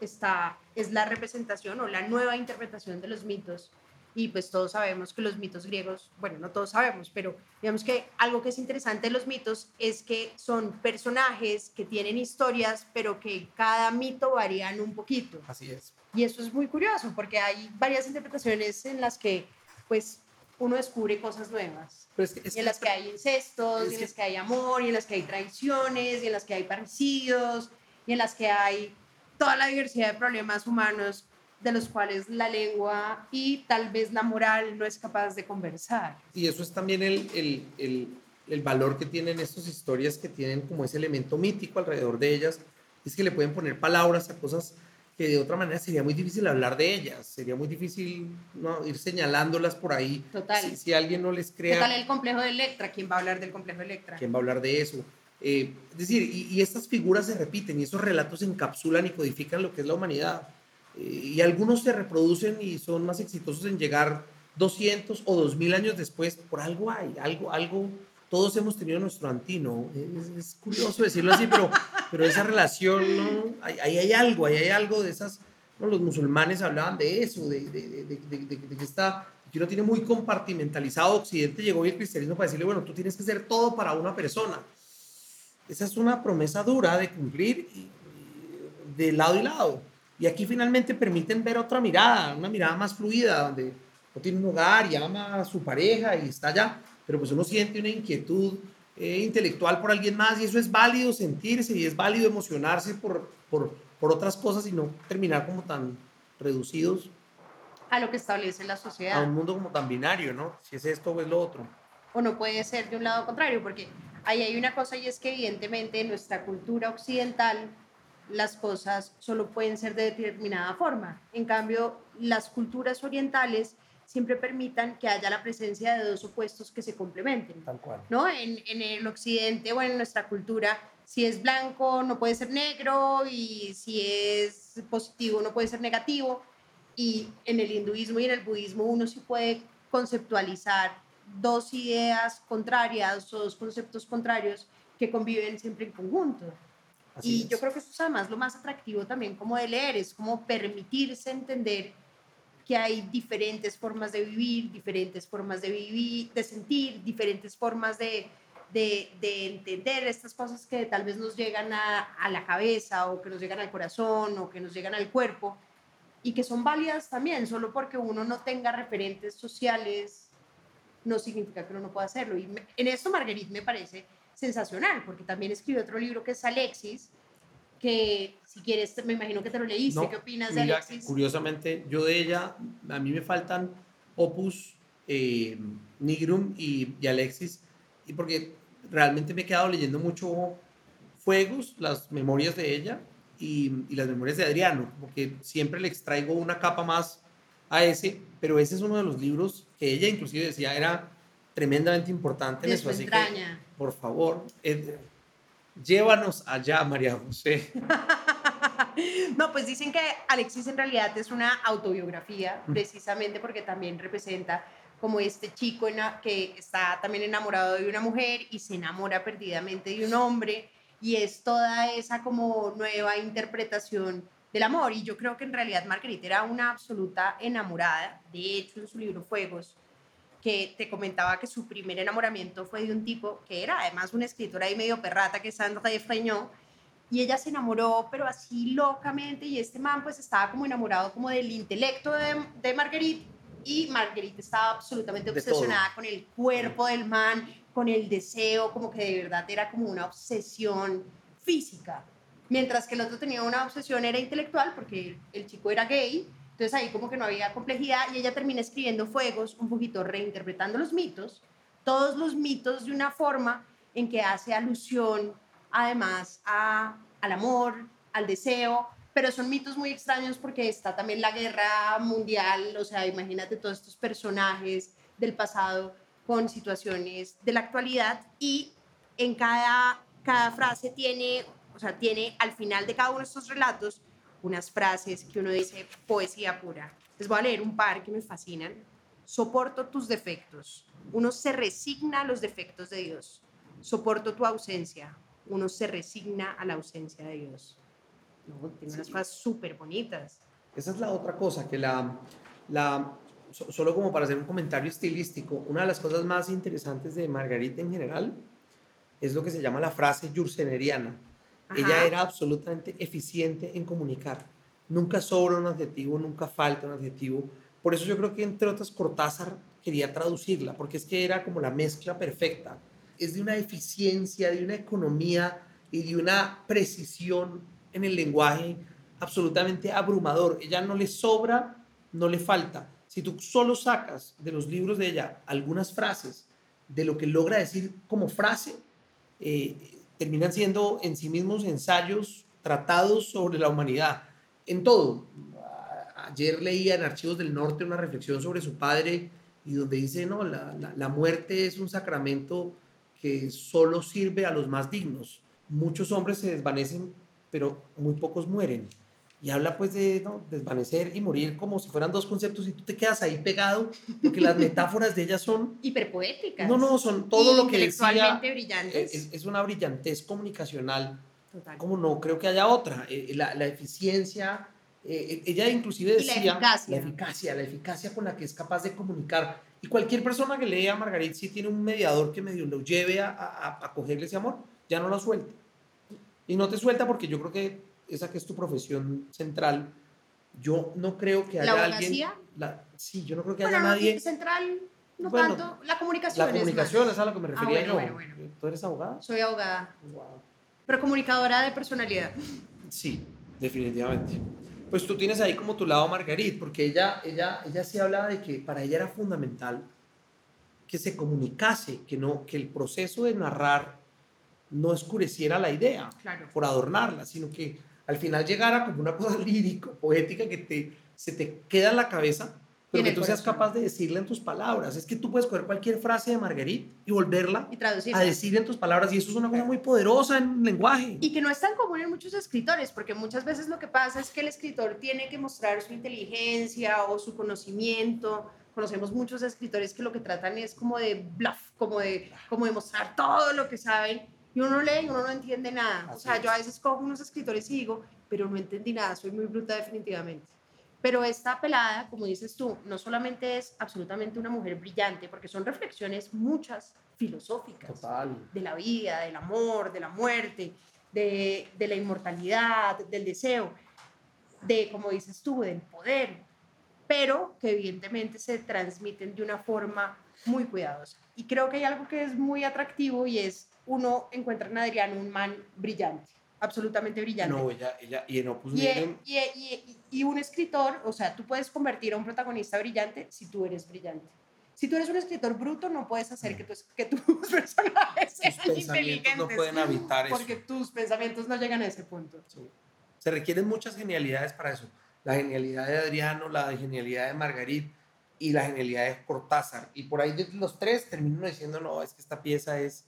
está, es la representación o la nueva interpretación de los mitos y pues todos sabemos que los mitos griegos, bueno, no todos sabemos, pero digamos que algo que es interesante de los mitos es que son personajes que tienen historias, pero que cada mito varían un poquito. Así es. Y eso es muy curioso porque hay varias interpretaciones en las que pues uno descubre cosas nuevas. y en las que hay incestos, y en las que hay amor, y en las que hay traiciones, y en las que hay parecidos, y en las que hay toda la diversidad de problemas humanos de los cuales la lengua y tal vez la moral no es capaz de conversar. Y eso es también el, el, el, el valor que tienen estas historias que tienen como ese elemento mítico alrededor de ellas, es que le pueden poner palabras a cosas que de otra manera sería muy difícil hablar de ellas, sería muy difícil ¿no? ir señalándolas por ahí. Total. Si, si, alguien no les crea... ¿Qué tal el complejo de Electra? ¿Quién va a hablar del complejo de Electra? ¿Quién va a hablar de eso? Eh, es decir, y, y, estas figuras se repiten y esos relatos encapsulan y codifican lo que es la humanidad. Y algunos se reproducen y son más exitosos en llegar 200 o 2000 años después. Por algo hay, algo, algo todos hemos tenido nuestro antino. Es, curioso decirlo así, pero, pero esa relación, ¿no? ahí, hay algo, ahí hay algo de esas. ¿no? Los musulmanes hablaban de eso, de, de, que, está, que uno tiene muy compartimentalizado. Occidente llegó y el cristianismo para decirle, bueno, tú tienes que hacer todo para una persona. Esa es una promesa dura de cumplir de lado y lado. Y aquí finalmente permiten ver otra mirada, una mirada más fluida, donde no tiene un hogar y ama a su pareja y está allá pero pues uno siente una inquietud eh, intelectual por alguien más y eso es válido sentirse y es válido emocionarse por, por, por otras cosas y no terminar como tan reducidos a lo que establece la sociedad. A un mundo como tan binario, ¿no? Si es esto o es lo otro. O no puede ser de un lado contrario, porque ahí hay una cosa y es que evidentemente en nuestra cultura occidental las cosas solo pueden ser de determinada forma. En cambio, las culturas orientales siempre permitan que haya la presencia de dos opuestos que se complementen. Tal cual. ¿no? En, en el occidente o en nuestra cultura, si es blanco no puede ser negro y si es positivo no puede ser negativo. Y en el hinduismo y en el budismo uno sí puede conceptualizar dos ideas contrarias o dos conceptos contrarios que conviven siempre en conjunto. Y yo creo que eso es además lo más atractivo también como de leer, es como permitirse entender que hay diferentes formas de vivir, diferentes formas de vivir, de sentir, diferentes formas de, de, de entender estas cosas que tal vez nos llegan a, a, la cabeza o que nos llegan al corazón o que nos llegan al cuerpo y que son válidas también, solo porque uno no tenga referentes sociales no significa que uno no pueda hacerlo. Y en esto Marguerite me parece sensacional, porque también escribe otro libro que es Alexis, que si quieres, me imagino que te lo leíste, ¿qué opinas de Alexis? Curiosamente, yo de ella, a mí me faltan Opus, eh, Nigrum y, y, Alexis, y porque realmente me he quedado leyendo mucho Fuegos, las memorias de ella y, y las memorias de Adriano, porque siempre le extraigo una capa más a ese, pero ese es uno de los libros que ella inclusive decía era tremendamente importante en eso, así que por favor, Llévanos allá, María José. no, pues dicen que Alexis en realidad es una autobiografía, precisamente porque también representa como este chico que está también enamorado de una mujer y se enamora perdidamente de un hombre y es toda esa como nueva interpretación del amor. Y yo creo que en realidad Margarita era una absoluta enamorada. De hecho, en su libro Fuegos, que te comentaba que su primer enamoramiento fue de un tipo que era además una escritora ahí medio perrata, que es Sandra Freñón, y ella se enamoró, pero así locamente, y este man pues estaba como enamorado como del intelecto de, de Marguerite, y Marguerite estaba absolutamente De obsesionada con el cuerpo del man, con el deseo, como que de verdad era como una obsesión física, mientras que el otro tenía una obsesión era intelectual, porque el chico era gay, entonces ahí como que no había complejidad, y ella termina escribiendo Fuegos, un poquito reinterpretando los mitos, todos los mitos de una forma en que hace alusión además a, al amor, al deseo, pero son mitos muy extraños porque está también la guerra mundial, o sea, imagínate todos estos personajes del pasado con situaciones de la actualidad y en cada, cada frase tiene, o sea, tiene al final de cada uno de estos relatos unas frases que uno dice poesía pura. Les voy a leer un par que me fascinan. Soporto tus defectos. Uno se resigna a los defectos de Dios. Soporto tu ausencia uno se resigna a la ausencia de Dios. No, tiene unas cosas súper bonitas. Esa es la otra cosa, que la, la, solo como para hacer un comentario estilístico, una de las cosas más interesantes de Margarita en general es lo que se llama la frase Ella era absolutamente eficiente en comunicar. Nunca sobra un adjetivo, nunca falta un adjetivo. Por eso yo creo que entre otras Cortázar quería traducirla, porque es que era como la mezcla perfecta es de una eficiencia, de una economía y de una precisión en el lenguaje absolutamente abrumador. Ella no le sobra, no le falta. Si tú solo sacas de los libros de ella algunas frases de lo que logra decir como frase, eh, terminan siendo en sí mismos ensayos, tratados sobre la humanidad, en todo. Ayer leía en Archivos del Norte una reflexión sobre su padre y donde dice, no, la, la muerte es un sacramento que solo sirve a los más dignos. Muchos hombres se desvanecen, pero muy pocos mueren. Y habla pues de desvanecer y morir como si fueran dos conceptos y tú te quedas ahí pegado porque las metáforas de ellas son... Hiperpoéticas. No, no, son todo lo que decía... brillantes. Es, es, una brillantez comunicacional. Total. Como no creo que haya otra. Eh, la, la, eficiencia, eh, ella inclusive decía... La eficacia. La eficacia, la eficacia con la que es capaz de comunicar y cualquier persona que lea a Margarit, si tiene un mediador que medio lo lleve a, a, a, cogerle ese amor, ya no lo suelta. Y no te suelta porque yo creo que esa que es tu profesión central, yo no creo que haya ¿La alguien... La, sí, yo no creo que bueno, haya no, nadie... Central, no bueno, tanto, la comunicación. La comunicación es, es, a lo que me refería ah, bueno, yo. ¿Tú eres abogada? Soy abogada. Wow. Pero comunicadora de personalidad. Sí, definitivamente pues tú tienes ahí como tu lado Margarit, porque ella, ella, ella sí hablaba de que para ella era fundamental que se comunicase, que, no, que el proceso de narrar no escureciera la idea claro. por adornarla, sino que al final llegara como una cosa lírica, poética, que te, se te queda en la cabeza pero que tú seas capaz de decirla en tus palabras. Es que tú puedes coger cualquier frase de Marguerite y volverla y a decir en tus palabras. Y eso es una cosa muy poderosa en lenguaje. Y que no es tan común en muchos escritores, porque muchas veces lo que pasa es que el escritor tiene que mostrar su inteligencia o su conocimiento. Conocemos muchos escritores que lo que tratan es como de bluff, como de, como de mostrar todo lo que saben. Y uno lee y uno no entiende nada. Así o sea, es. yo a veces cojo unos escritores y digo, pero no entendí nada, soy muy bruta definitivamente. Pero esta pelada, como dices tú, no solamente es absolutamente una mujer brillante, porque son reflexiones muchas filosóficas Total. de la vida, del amor, de la muerte, de, de, la inmortalidad, del deseo, de, como dices tú, del poder, pero que evidentemente se transmiten de una forma muy cuidadosa. Y creo que hay algo que es muy atractivo y es uno encuentra en Adrián un man brillante absolutamente brillante. No, ella, ella y en Opus y, y, y, y, un escritor, o sea, tú puedes convertir a un protagonista brillante si tú eres brillante. Si tú eres un escritor bruto, no puedes hacer que, tu, que tus personajes sean tus inteligentes. no pueden habitar eso. Porque tus pensamientos no llegan a ese punto. Sí. Se requieren muchas genialidades para eso. La genialidad de Adriano, la genialidad de Margarit y la genialidad de Cortázar. Y por ahí de los tres termino diciendo, no, es que esta pieza es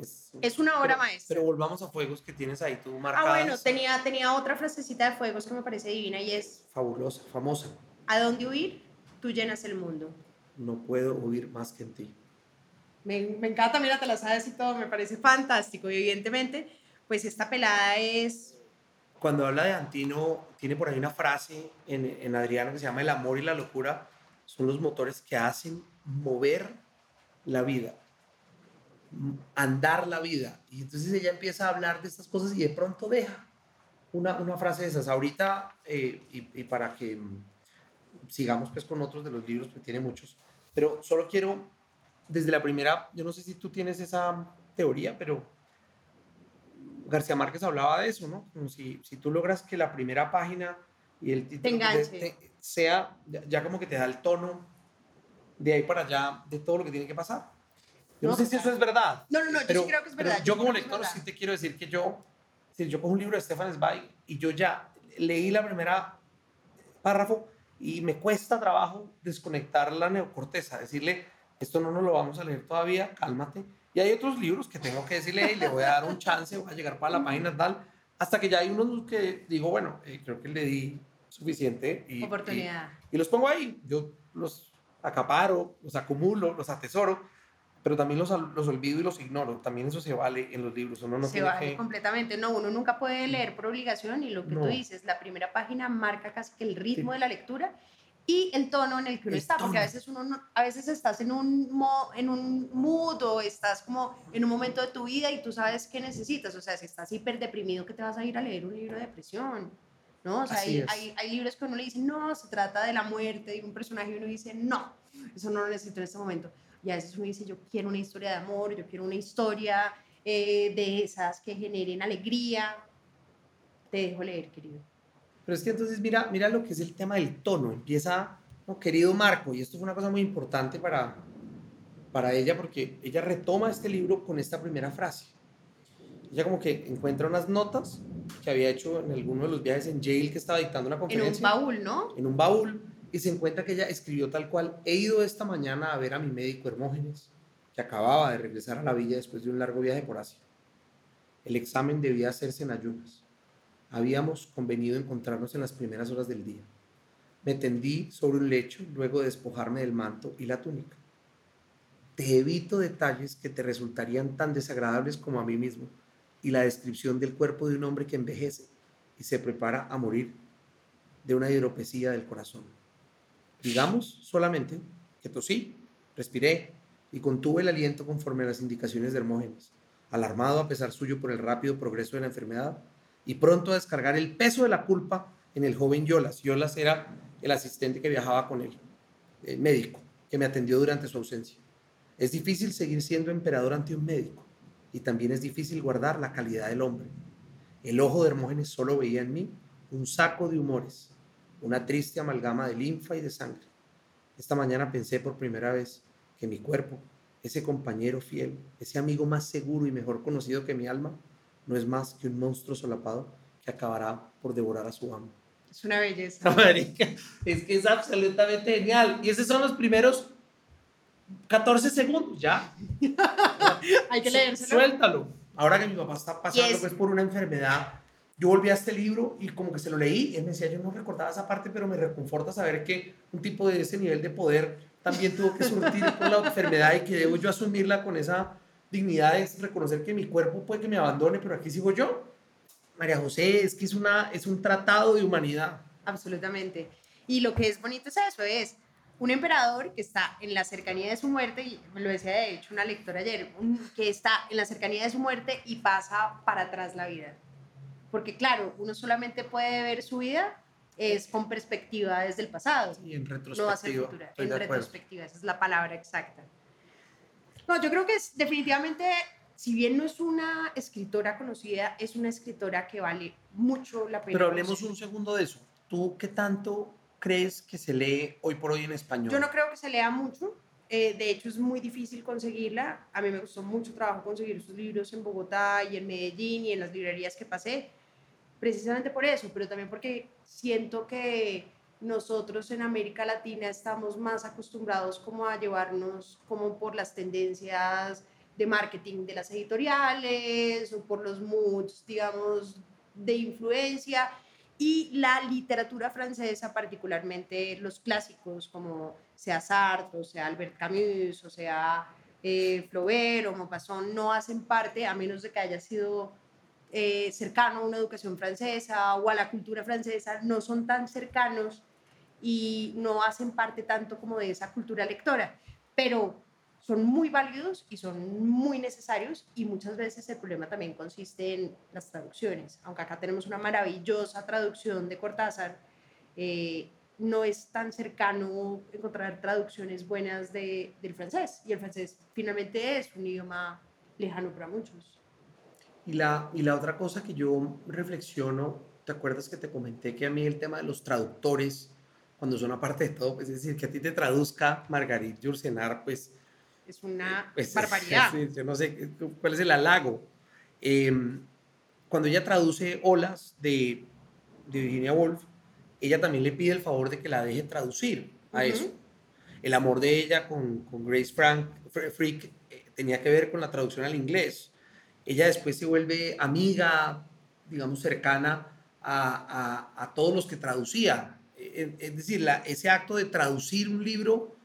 es, es, una obra pero, maestra. Pero volvamos a Fuegos que tienes ahí tú marcada. Ah, bueno, tenía, tenía otra frasecita de Fuegos que me parece divina y es... Fabulosa, famosa. ¿A dónde huir? Tú llenas el mundo. No puedo huir más que en ti. Me, me encanta, mira, te la sabes y todo, me parece fantástico. Y evidentemente, pues esta pelada es... cuando habla de Antino, tiene por ahí una frase en, en Adriano que se llama El amor y la locura son los motores que hacen mover la vida, andar la vida. Y entonces ella empieza a hablar de estas cosas y de pronto deja una, una frase de esas. Ahorita, eh, y, y, para que sigamos pues con otros de los libros, que tiene muchos, pero solo quiero, desde la primera, yo no sé si tú tienes esa teoría, pero García Márquez hablaba de eso, ¿no? Como si, si tú logras que la primera página y el título sea, ya, como que te da el tono de ahí para allá de todo lo que tiene que pasar. Yo no, sé si eso es verdad. No, no, no, yo sí creo que es verdad. Yo, como lector sí te quiero decir que yo, si yo cojo un libro de Stefan Zweig y yo ya leí la primera párrafo y me cuesta trabajo desconectar la neocorteza, decirle, esto no nos lo vamos a leer todavía, cálmate. Y hay otros libros que tengo que decirle, y le voy a dar un chance, voy a llegar para la página tal, hasta que ya hay unos que digo, bueno, eh, creo que le di suficiente. Y, Oportunidad. Y, los pongo ahí. Yo los acaparo, los acumulo, los atesoro, pero también los, los olvido y los ignoro. También eso se vale en los libros. Uno no se vale completamente. No, uno nunca puede leer por obligación y lo que tú dices, la primera página marca casi que el ritmo de la lectura y el tono en el que uno está, porque a veces uno a veces estás en un en un mood o estás como en un momento de tu vida y tú sabes qué necesitas, o sea, si estás hiper deprimido que te vas a ir a leer un libro de depresión. ¿no? O sea, hay, hay, hay, libros que uno le dice, no, se trata de la muerte de un personaje y uno dice, no, eso no lo necesito en este momento. Y a veces uno dice, yo quiero una historia de amor, yo quiero una historia eh, de esas que generen alegría. Te dejo leer, querido. Pero es que entonces mira, mira lo que es el tema del tono. Empieza, no, querido Marco, y esto fue una cosa muy importante para, para ella porque ella retoma este libro con esta primera frase. Ella como que encuentra unas notas que había hecho en alguno de los viajes en Yale que estaba dictando una conferencia. En un baúl, ¿no? En un baúl. Y se encuentra que ella escribió tal cual, he ido esta mañana a ver a mi médico Hermógenes, que acababa de regresar a la villa después de un largo viaje por Asia. El examen debía hacerse en ayunas. Habíamos convenido encontrarnos en las primeras horas del día. Me tendí sobre un lecho luego de despojarme del manto y la túnica. Te evito detalles que te resultarían tan desagradables como a mí mismo y la descripción del cuerpo de un hombre que envejece y se prepara a morir de una hidropesía del corazón. Digamos solamente que tosí, respiré y contuve el aliento conforme a las indicaciones de Hermógenes, alarmado a pesar suyo por el rápido progreso de la enfermedad y pronto a descargar el peso de la culpa en el joven Yolas. Yolas era el asistente que viajaba con él, el médico, que me atendió durante su ausencia. Es difícil seguir siendo emperador ante un médico y también es difícil guardar la calidad del hombre. El ojo de Hermógenes solo veía en mí un saco de humores, una triste amalgama de linfa y de sangre. Esta mañana pensé por primera vez que mi cuerpo, ese compañero fiel, ese amigo más seguro y mejor conocido que mi alma, no es más que un monstruo solapado que acabará por devorar a su amo. Es una belleza. es que es absolutamente genial. Y esos son los primeros 14 segundos, ya. Hay que leérselo. Suéltalo. Ahora que mi papá está pasando pues, por una enfermedad, yo volví a este libro y como que se lo leí y él me decía, yo no recordaba esa parte, pero me reconforta saber que un tipo de ese nivel de poder también tuvo que surtir por la enfermedad y que debo yo asumirla con esa dignidad, es reconocer que mi cuerpo puede que me abandone, pero aquí sigo yo. María José, es que es, una, es un tratado de humanidad. Absolutamente. Y lo que es bonito es eso, es un emperador que está en la cercanía de su muerte, y me lo decía de hecho una lectora ayer, que está en la cercanía de su muerte y pasa para atrás la vida. Porque claro, uno solamente puede ver su vida es con perspectiva desde el pasado. Y en retrospectiva. No hacia el futuro. En retrospectiva, esa es la palabra exacta. No, yo creo que es definitivamente, si bien no es una escritora conocida, es una escritora que vale mucho la pena. Pero hablemos un segundo de eso. ¿Tú qué tanto crees que se lee hoy por hoy en español? Yo no creo que se lea mucho. Eh, de hecho, es muy difícil conseguirla. A mí me costó mucho trabajo conseguir sus libros en Bogotá y en Medellín y en las librerías que pasé, precisamente por eso, pero también porque siento que nosotros en América Latina estamos más acostumbrados como a llevarnos como por las tendencias de marketing de las editoriales o por los moods, digamos, de influencia. Y la literatura francesa, particularmente los clásicos como sea Sartre, o sea Albert Camus, o sea eh, Flaubert o Maupassant, no hacen parte, a menos de que haya sido eh, cercano a una educación francesa o a la cultura francesa, no son tan cercanos y no hacen parte tanto como de esa cultura lectora, pero son muy válidos y son muy necesarios y muchas veces el problema también consiste en las traducciones. Aunque acá tenemos una maravillosa traducción de Cortázar, eh, no es tan cercano encontrar traducciones buenas de, del francés y el francés finalmente es un idioma lejano para muchos. Y la, y la otra cosa que yo reflexiono, ¿te acuerdas que te comenté que a mí el tema de los traductores, cuando son aparte de todo, es decir, que a ti te traduzca Margarit Yourcenar, pues es una pues, barbaridad. yo no sé cuál es el halago. Em, cuando ella traduce Olas de, de, Virginia Woolf, ella también le pide el favor de que la deje traducir a eso. El amor de ella con, con Grace Frank, Freak eh, tenía que ver con la traducción al inglés. Ella después se vuelve amiga, digamos, cercana a, a, a todos los que traducía. Eh, es decir, la, ese acto de traducir un libro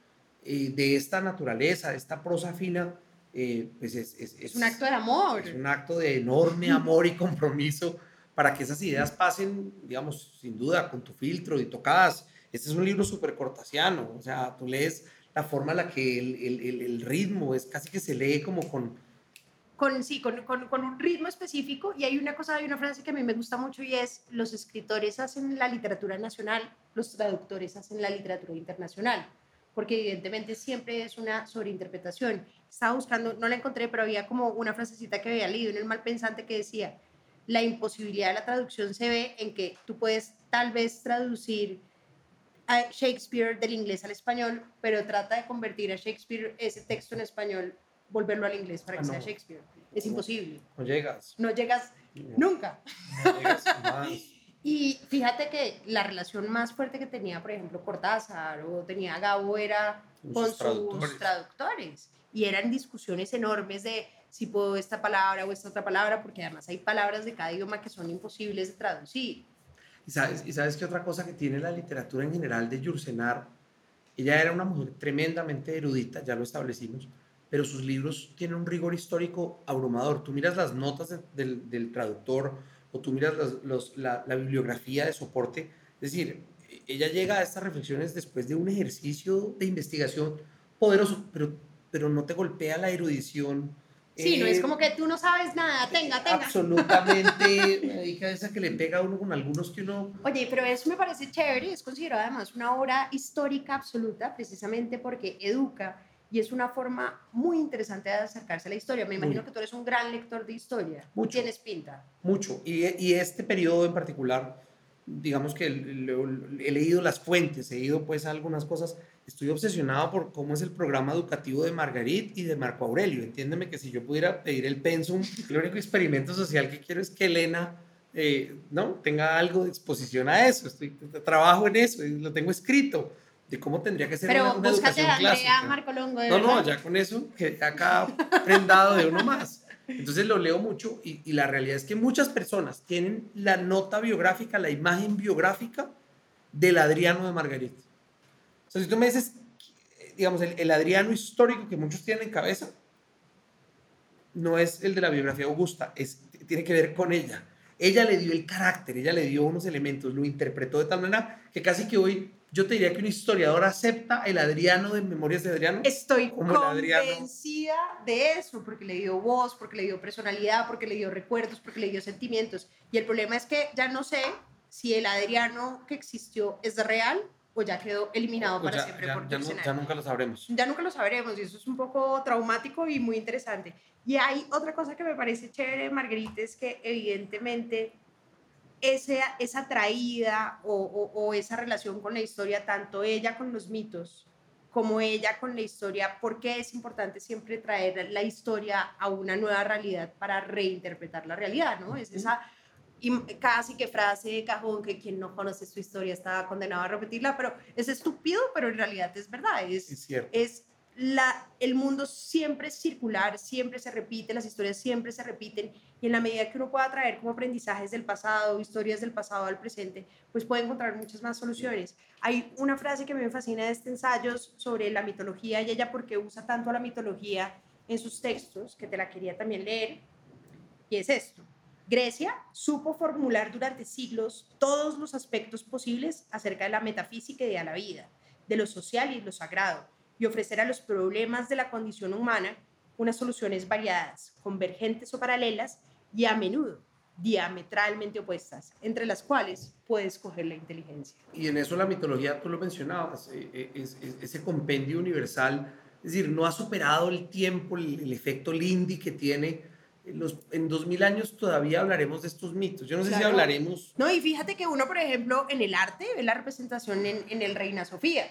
eh, de esta naturaleza, de esta prosa fina, eh, pues es, es, un acto de amor. Es un acto de enorme amor y compromiso para que esas ideas pasen, digamos, sin duda, con tu filtro y tocadas. Este es un libro súper cortasiano, o sea, tú lees la forma en la que el, el, el, ritmo es casi que se lee como con... Con, sí, con, con, con, un ritmo específico y hay una cosa, hay una frase que a mí me gusta mucho y es, los escritores hacen la literatura nacional, los traductores hacen la literatura internacional porque evidentemente siempre es una sobreinterpretación. Estaba buscando, no la encontré, pero había como una frasecita que había leído en el Malpensante que decía, la imposibilidad de la traducción se ve en que tú puedes tal vez traducir a Shakespeare del inglés al español, pero trata de convertir a Shakespeare ese texto en español, volverlo al inglés para que ah, sea Shakespeare. Es imposible. No llegas. No llegas nunca. No llegas y fíjate que la relación más fuerte que tenía, por ejemplo, Cortázar o tenía Gabo era con sus traductores. Y eran discusiones enormes de si puedo esta palabra o esta otra palabra, porque además hay palabras de cada idioma que son imposibles de traducir. ¿Y sabes, y sabes qué otra cosa que tiene la literatura en general de Yursenar? Ella era una mujer tremendamente erudita, ya lo establecimos, pero sus libros tienen un rigor histórico abrumador. Tú miras las notas del, del traductor o tú miras los, la, la, bibliografía de soporte, es decir, ella llega a estas reflexiones después de un ejercicio de investigación poderoso, pero, pero no te golpea la erudición. Sí, no es eh, como que tú no sabes nada, tenga, tenga. Absolutamente, hay cabeza que le pega a uno con algunos que uno... Oye, pero eso me parece chévere, es considerado además una obra histórica absoluta, precisamente porque educa y es una forma muy interesante de acercarse a la historia. Me imagino que tú eres un gran lector de historia. Mucho. Tienes pinta. Mucho. Y, y este periodo en particular, digamos que he leído las fuentes, he ido pues a algunas cosas. Estoy obsesionado por cómo es el programa educativo de Margarit y de Marco Aurelio. Entiéndeme que si yo pudiera pedir el pensum, el único experimento social que quiero es que Elena eh, ¿no? tenga algo de exposición a eso. Estoy, trabajo en eso y lo tengo escrito de cómo tendría que ser Pero una, una educación a clásica. Marco Longo, no, no, ya con eso, que acá prendado de uno más. Entonces lo leo mucho y, y, la realidad es que muchas personas tienen la nota biográfica, la imagen biográfica del Adriano de Margarita. O sea, si tú me dices, digamos, el, el Adriano histórico que muchos tienen en cabeza, no es el de la biografía Augusta, es, tiene que ver con ella. Ella le dio el carácter, ella le dio unos elementos, lo interpretó de tal manera que casi que hoy yo te diría que un historiador acepta el Adriano de Memorias de Adriano. Estoy convencida de eso, porque le dio voz, porque le dio personalidad, porque le dio recuerdos, porque le dio sentimientos. Y el problema es que ya no sé si el Adriano que existió es real o ya quedó eliminado para siempre ya, por ya, ya, nunca lo sabremos. Ya nunca lo sabremos y eso es un poco traumático y muy interesante. Y hay otra cosa que me parece chévere, Margarita, es que evidentemente esa, esa traída o, o, esa relación con la historia, tanto ella con los mitos como ella con la historia, porque es importante siempre traer la historia a una nueva realidad para reinterpretar la realidad, ¿no? Es esa y casi que frase de cajón que quien no conoce su historia está condenado a repetirla, pero es estúpido, pero en realidad es verdad, es, es, cierto. es la, el mundo siempre es circular, siempre se repite, las historias siempre se repiten y en la medida que uno pueda traer como aprendizajes del pasado, historias del pasado al presente, pues puede encontrar muchas más soluciones. Hay una frase que me fascina de este ensayo sobre la mitología y ella porque usa tanto la mitología en sus textos, que te la quería también leer, y es esto. Grecia supo formular durante siglos todos los aspectos posibles acerca de la metafísica y de la vida, de lo social y lo sagrado, y ofrecer a los problemas de la condición humana unas soluciones variadas, convergentes o paralelas, y a menudo diametralmente opuestas, entre las cuales puedes coger la inteligencia. Y en eso la mitología, tú lo mencionabas, eh, eh, es, ese compendio universal, es decir, no ha superado el tiempo, el, efecto Lindy que tiene. En, los, en 2000 años todavía hablaremos de estos mitos. Yo no sé si hablaremos. No, y fíjate que uno, por ejemplo, en el arte ve la representación en, en el Reina Sofía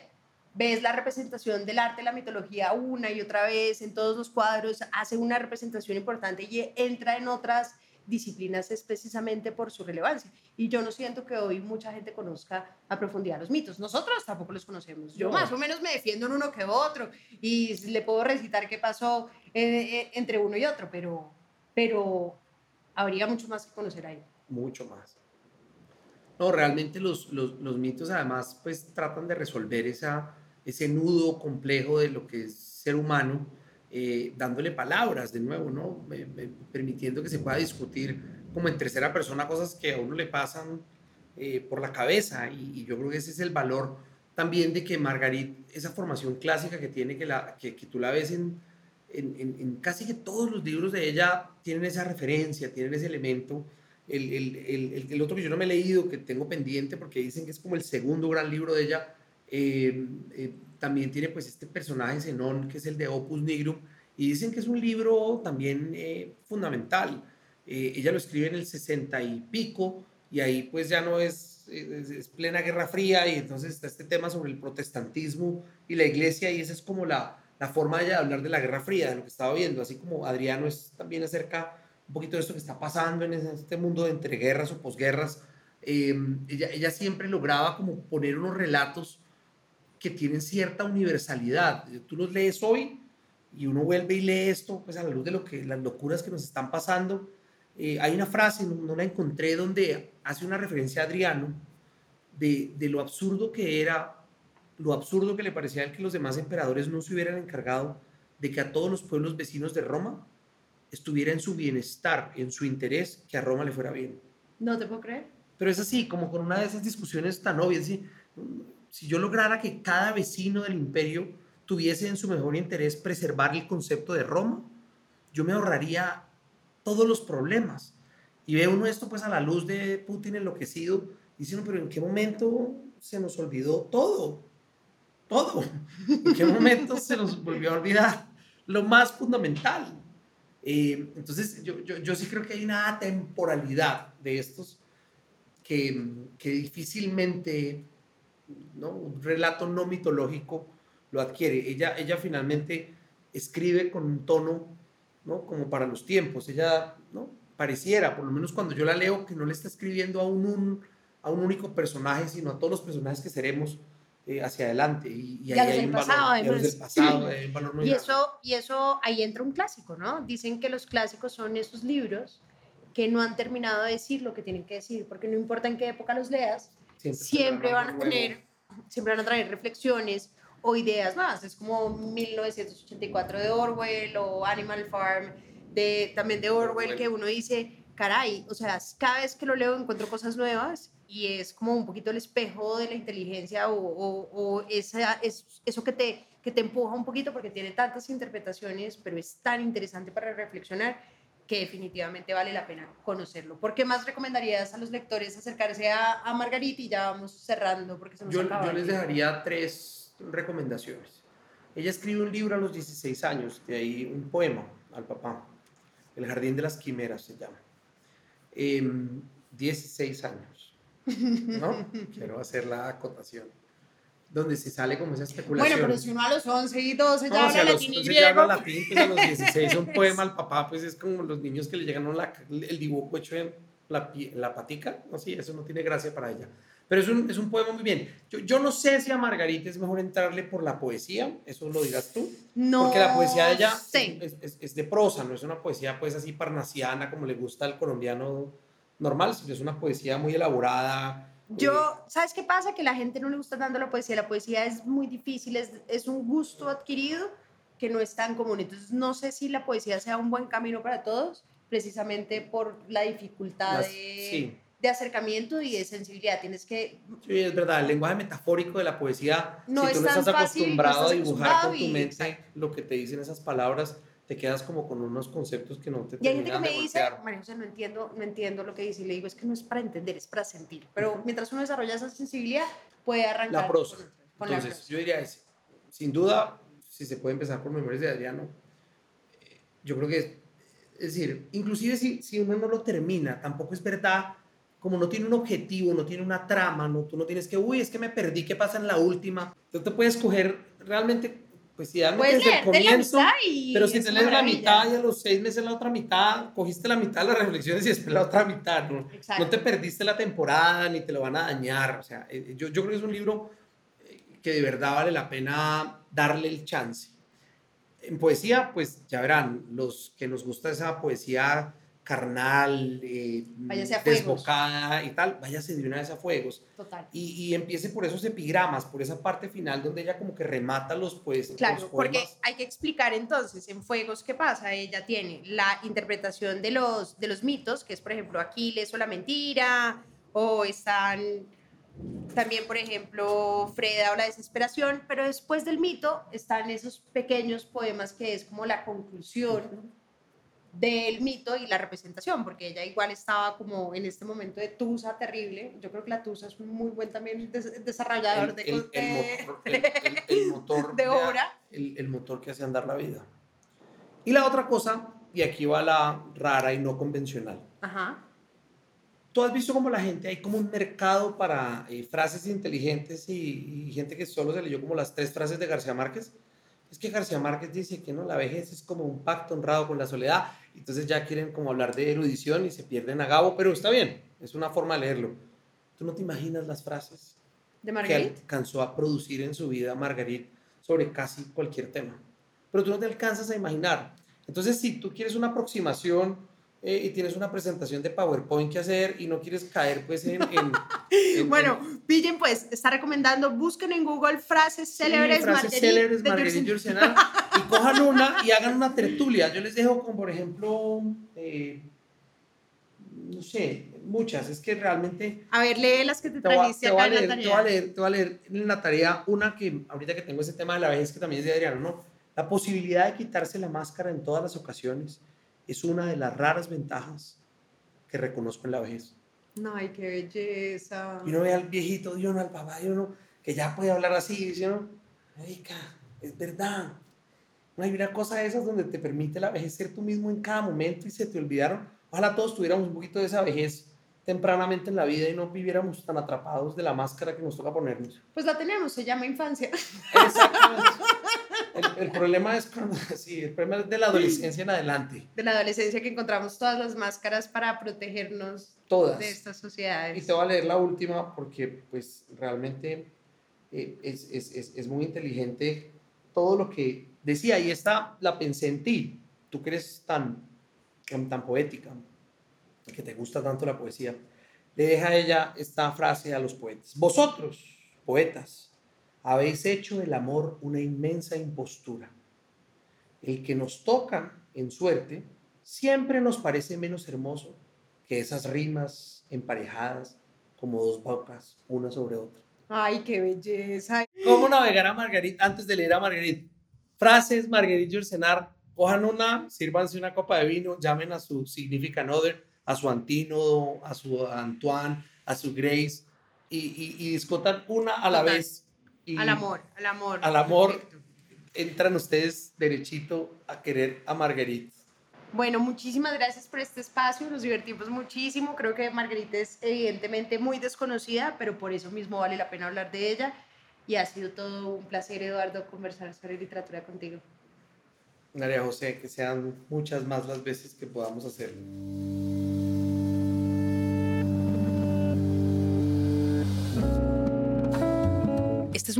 ves la representación del arte, la mitología una y otra vez en todos los cuadros, hace una representación importante y entra en otras disciplinas es precisamente por su relevancia. Y yo no siento que hoy mucha gente conozca a profundidad los mitos. Nosotros tampoco los conocemos. Yo más o menos me defiendo en uno que otro y le puedo recitar qué pasó eh, eh, entre uno y otro, pero, pero habría mucho más que conocer ahí. Mucho más. No, realmente los, los, los mitos además pues tratan de resolver esa, ese nudo complejo de lo que es ser humano eh, dándole palabras de nuevo, ¿no? permitiendo que se pueda discutir como en tercera persona cosas que a uno le pasan eh, por la cabeza. Y, yo creo que ese es el valor también de que Margarit, esa formación clásica que tiene, que, la, que, tú la ves en, en, en, casi que todos los libros de ella, tienen esa referencia, tienen ese elemento. El, el, el, otro que yo no me he leído, que tengo pendiente, porque dicen que es como el segundo gran libro de ella, eh, también tiene pues este personaje Zenón, que es el de Opus Nigrum, y dicen que es un libro también eh, fundamental. Eh, ella lo escribe en el 60 y pico, y ahí pues ya no es, es, plena Guerra Fría, y entonces está este tema sobre el protestantismo y la iglesia, y esa es como la, la forma de hablar de la Guerra Fría, de lo que estaba viendo, así como Adriano es también acerca un poquito de esto que está pasando en este mundo de entreguerras o posguerras. Eh, ella, ella siempre lograba como poner unos relatos que tienen cierta universalidad. Tú los lees hoy y uno vuelve y lee esto, pues a la luz de lo que, las locuras que nos están pasando. Eh, hay una frase, no, la encontré, donde hace una referencia a Adriano de, de, lo absurdo que era, lo absurdo que le parecía que los demás emperadores no se hubieran encargado de que a todos los pueblos vecinos de Roma estuviera en su bienestar, en su interés, que a Roma le fuera bien. No te puedo creer. Pero es así, como con una de esas discusiones tan obvias, ¿sí? Si yo lograra que cada vecino del imperio tuviese en su mejor interés preservar el concepto de Roma, yo me ahorraría todos los problemas. Y ve uno esto pues a la luz de Putin enloquecido, diciendo, pero ¿en qué momento se nos olvidó todo? Todo. ¿En qué momento se nos volvió a olvidar lo más fundamental? Eh, entonces, yo, yo, yo, sí creo que hay una temporalidad de estos que, que difícilmente ¿no? un relato no mitológico lo adquiere. Ella, ella finalmente escribe con un tono ¿no? como para los tiempos. Ella ¿no? pareciera, por lo menos cuando yo la leo, que no le está escribiendo a un, a un único personaje, sino a todos los personajes que seremos eh, hacia adelante. Y, y ahí hay un valor, pasado, y eso, y eso, ahí entra un clásico, ¿no? Dicen que los clásicos son esos libros que no han terminado de decir lo que tienen que decir, porque no importa en qué época los leas, siempre, van a tener, siempre van a traer reflexiones o ideas más. Es como 1984 de Orwell o Animal Farm de, también de Orwell, que uno dice, caray, o sea, cada vez que lo leo encuentro cosas nuevas y es como un poquito el espejo de la inteligencia o, o, esa, es, eso que te, que te empuja un poquito porque tiene tantas interpretaciones, pero es tan interesante para reflexionar que definitivamente vale la pena conocerlo. ¿Por qué más recomendarías a los lectores acercarse a, a Margarita y ya vamos cerrando? Porque se nos yo, yo les dejaría tres recomendaciones. Ella escribe un libro a los 16 años, de ahí un poema al papá. El Jardín de las Quimeras se llama. 16 em, años. ¿No? Quiero hacer la acotación donde se sale como esa especulación. Bueno, pero si uno a los 11 y 12 ya habla latín y griego. habla latín, pues a los 16 un poema al papá, pues es como los niños que le llegan la, el dibujo hecho en la, la patica, no sí, eso no tiene gracia para ella. Pero es un, es un poema muy bien. Yo, yo, no sé si a Margarita es mejor entrarle por la poesía, eso lo dirás tú. No. Porque la poesía de ella es, es, es, de prosa, no es una poesía pues así parnasiana como le gusta al colombiano normal, sino es una poesía muy elaborada, yo, ¿sabes qué pasa? Que la gente no le gusta tanto la poesía. La poesía es muy difícil, es, es un gusto adquirido que no es tan común. Entonces, no sé si la poesía sea un buen camino para todos, precisamente por la dificultad Las- de, sí. de acercamiento y de sensibilidad. Tienes que Sí, es verdad, el lenguaje metafórico de la poesía, No si es tú no estás fácil, no acostumbrado estás a dibujar acostumbrado con tu mente lo que te dicen esas palabras, te quedas como con unos conceptos que no te Y hay gente que me dice. María José, no entiendo, no entiendo lo que dice. Y le digo, es que no es para entender, es para sentir. Pero mientras uno desarrolla esa sensibilidad, puede arrancar La prosa. con, con la Entonces, prosa. yo diría ese. Sin duda, si se puede empezar por Memorias de Adriano, eh, yo creo que, es, es decir, inclusive si, si uno no lo termina, tampoco es verdad, como no tiene un objetivo, no tiene una trama, no, tú no tienes que, uy, es que me perdí, ¿qué pasa en la última? Tú te puedes coger realmente, pues idealmente Puedes desde el leerte la comienzo, mitad y pero si te lees la mitad y a los seis meses la otra mitad, cogiste la mitad de las reflexiones y después la otra mitad, ¿no? Exacto. No te perdiste la temporada ni te lo van a dañar. O sea, eh, yo, yo creo que es un libro eh, que de verdad vale la pena darle el chance. En poesía, pues ya verán, los que nos gusta esa poesía carnal, eh, desbocada y tal, váyase de una vez a fuegos. Total. Y, y empiece por esos epigramas, por esa parte final donde ella como que remata los, pues, Claro, los porque hay que explicar entonces en Fuegos qué pasa. Ella tiene la interpretación de los, de los mitos, que es por ejemplo Aquiles o la mentira, o están también, por ejemplo, Freda o la desesperación, pero después del mito están esos pequeños poemas que es como la conclusión del mito y la representación, porque ella igual estaba como en este momento de tusa terrible. Yo creo que la tusa es un muy buen también des- desarrollador el, de, el- de- motor, el- motor de obra. El, el motor que hace andar la vida. Y la otra cosa, y aquí va la rara y no convencional. Ajá. Tú has visto como la gente, hay como un mercado para eh, frases inteligentes y, y gente que solo se leyó como las tres frases de García Márquez. Es que García Márquez dice que no, la vejez es como un pacto honrado con la soledad. Entonces ya quieren como hablar de erudición y se pierden a Gabo, pero está bien, es una forma de leerlo. Tú no te imaginas las frases De que alcanzó a producir en su vida Marguerite sobre casi cualquier tema. Pero tú no te alcanzas a imaginar. Entonces, si tú quieres una aproximación eh, y tienes una presentación de PowerPoint que hacer y no quieres caer pues en... en- en- Bueno, en- pillen pues, está recomendando, busquen en Google frases sí, célebres frases Marguerite célebres, de Marguerite. Yourcenar, y cojan una y hagan una tertulia. Yo les dejo como, por ejemplo, eh, no sé, muchas. Es que realmente A ver, lee las que te te trajiste acá en la leer, te tarea. voy a leer, te voy a leer en la tarea una que ahorita que tengo ese tema de la vejez que también es de Adriano, ¿no? La posibilidad de quitarse la máscara en todas las ocasiones es una de las raras ventajas que reconozco en la vejez. No, ay, qué belleza. Y uno ve al viejito, uno al papá, y uno que ya puede hablar así, dice uno, "Marica, es verdad. No hay una cosa de esas donde te permite la vejez ser tú mismo en cada momento y se te olvidaron. Ojalá todos tuviéramos un poquito de esa vejez tempranamente en la vida y no viviéramos tan atrapados de la máscara que nos toca ponernos. Pues la tenemos, se llama infancia. Exactamente. El, el problema es sí, el problema es de la adolescencia en adelante. De la adolescencia que encontramos todas las máscaras para protegernos Todas. de estas Y sociedades. te voy a leer la última porque pues realmente eh, es, es, es, es muy inteligente todo lo que decía y esta la pensé en ti. Tú que eres tan, tan, tan poética, que te gusta tanto la poesía. Le deja a ella esta frase a los poetas. Vosotros, poetas, habéis hecho del amor una inmensa impostura. El que nos toca en suerte siempre nos parece menos hermoso que esas rimas emparejadas como dos bocas, una sobre otra. Ay, qué belleza. ¿Cómo navegar a Marguerite antes de leer a Marguerite? Frases, Marguerite Yourcenar, cojan una, sírvanse una copa de vino, llamen a su significant other, a su antínodo, a su Antoine, a su Grace, y, y, y discutan una a la Total. vez. Y Al amor, al amor. Al amor. Perfecto. Entran ustedes derechito a querer a Marguerite. Bueno, muchísimas gracias por este espacio, nos divertimos muchísimo. Creo que Margarita es evidentemente muy desconocida, pero por eso mismo vale la pena hablar de ella. Y ha sido todo un placer, Eduardo, conversar sobre literatura contigo. María José, que sean muchas más las veces que podamos hacerlo.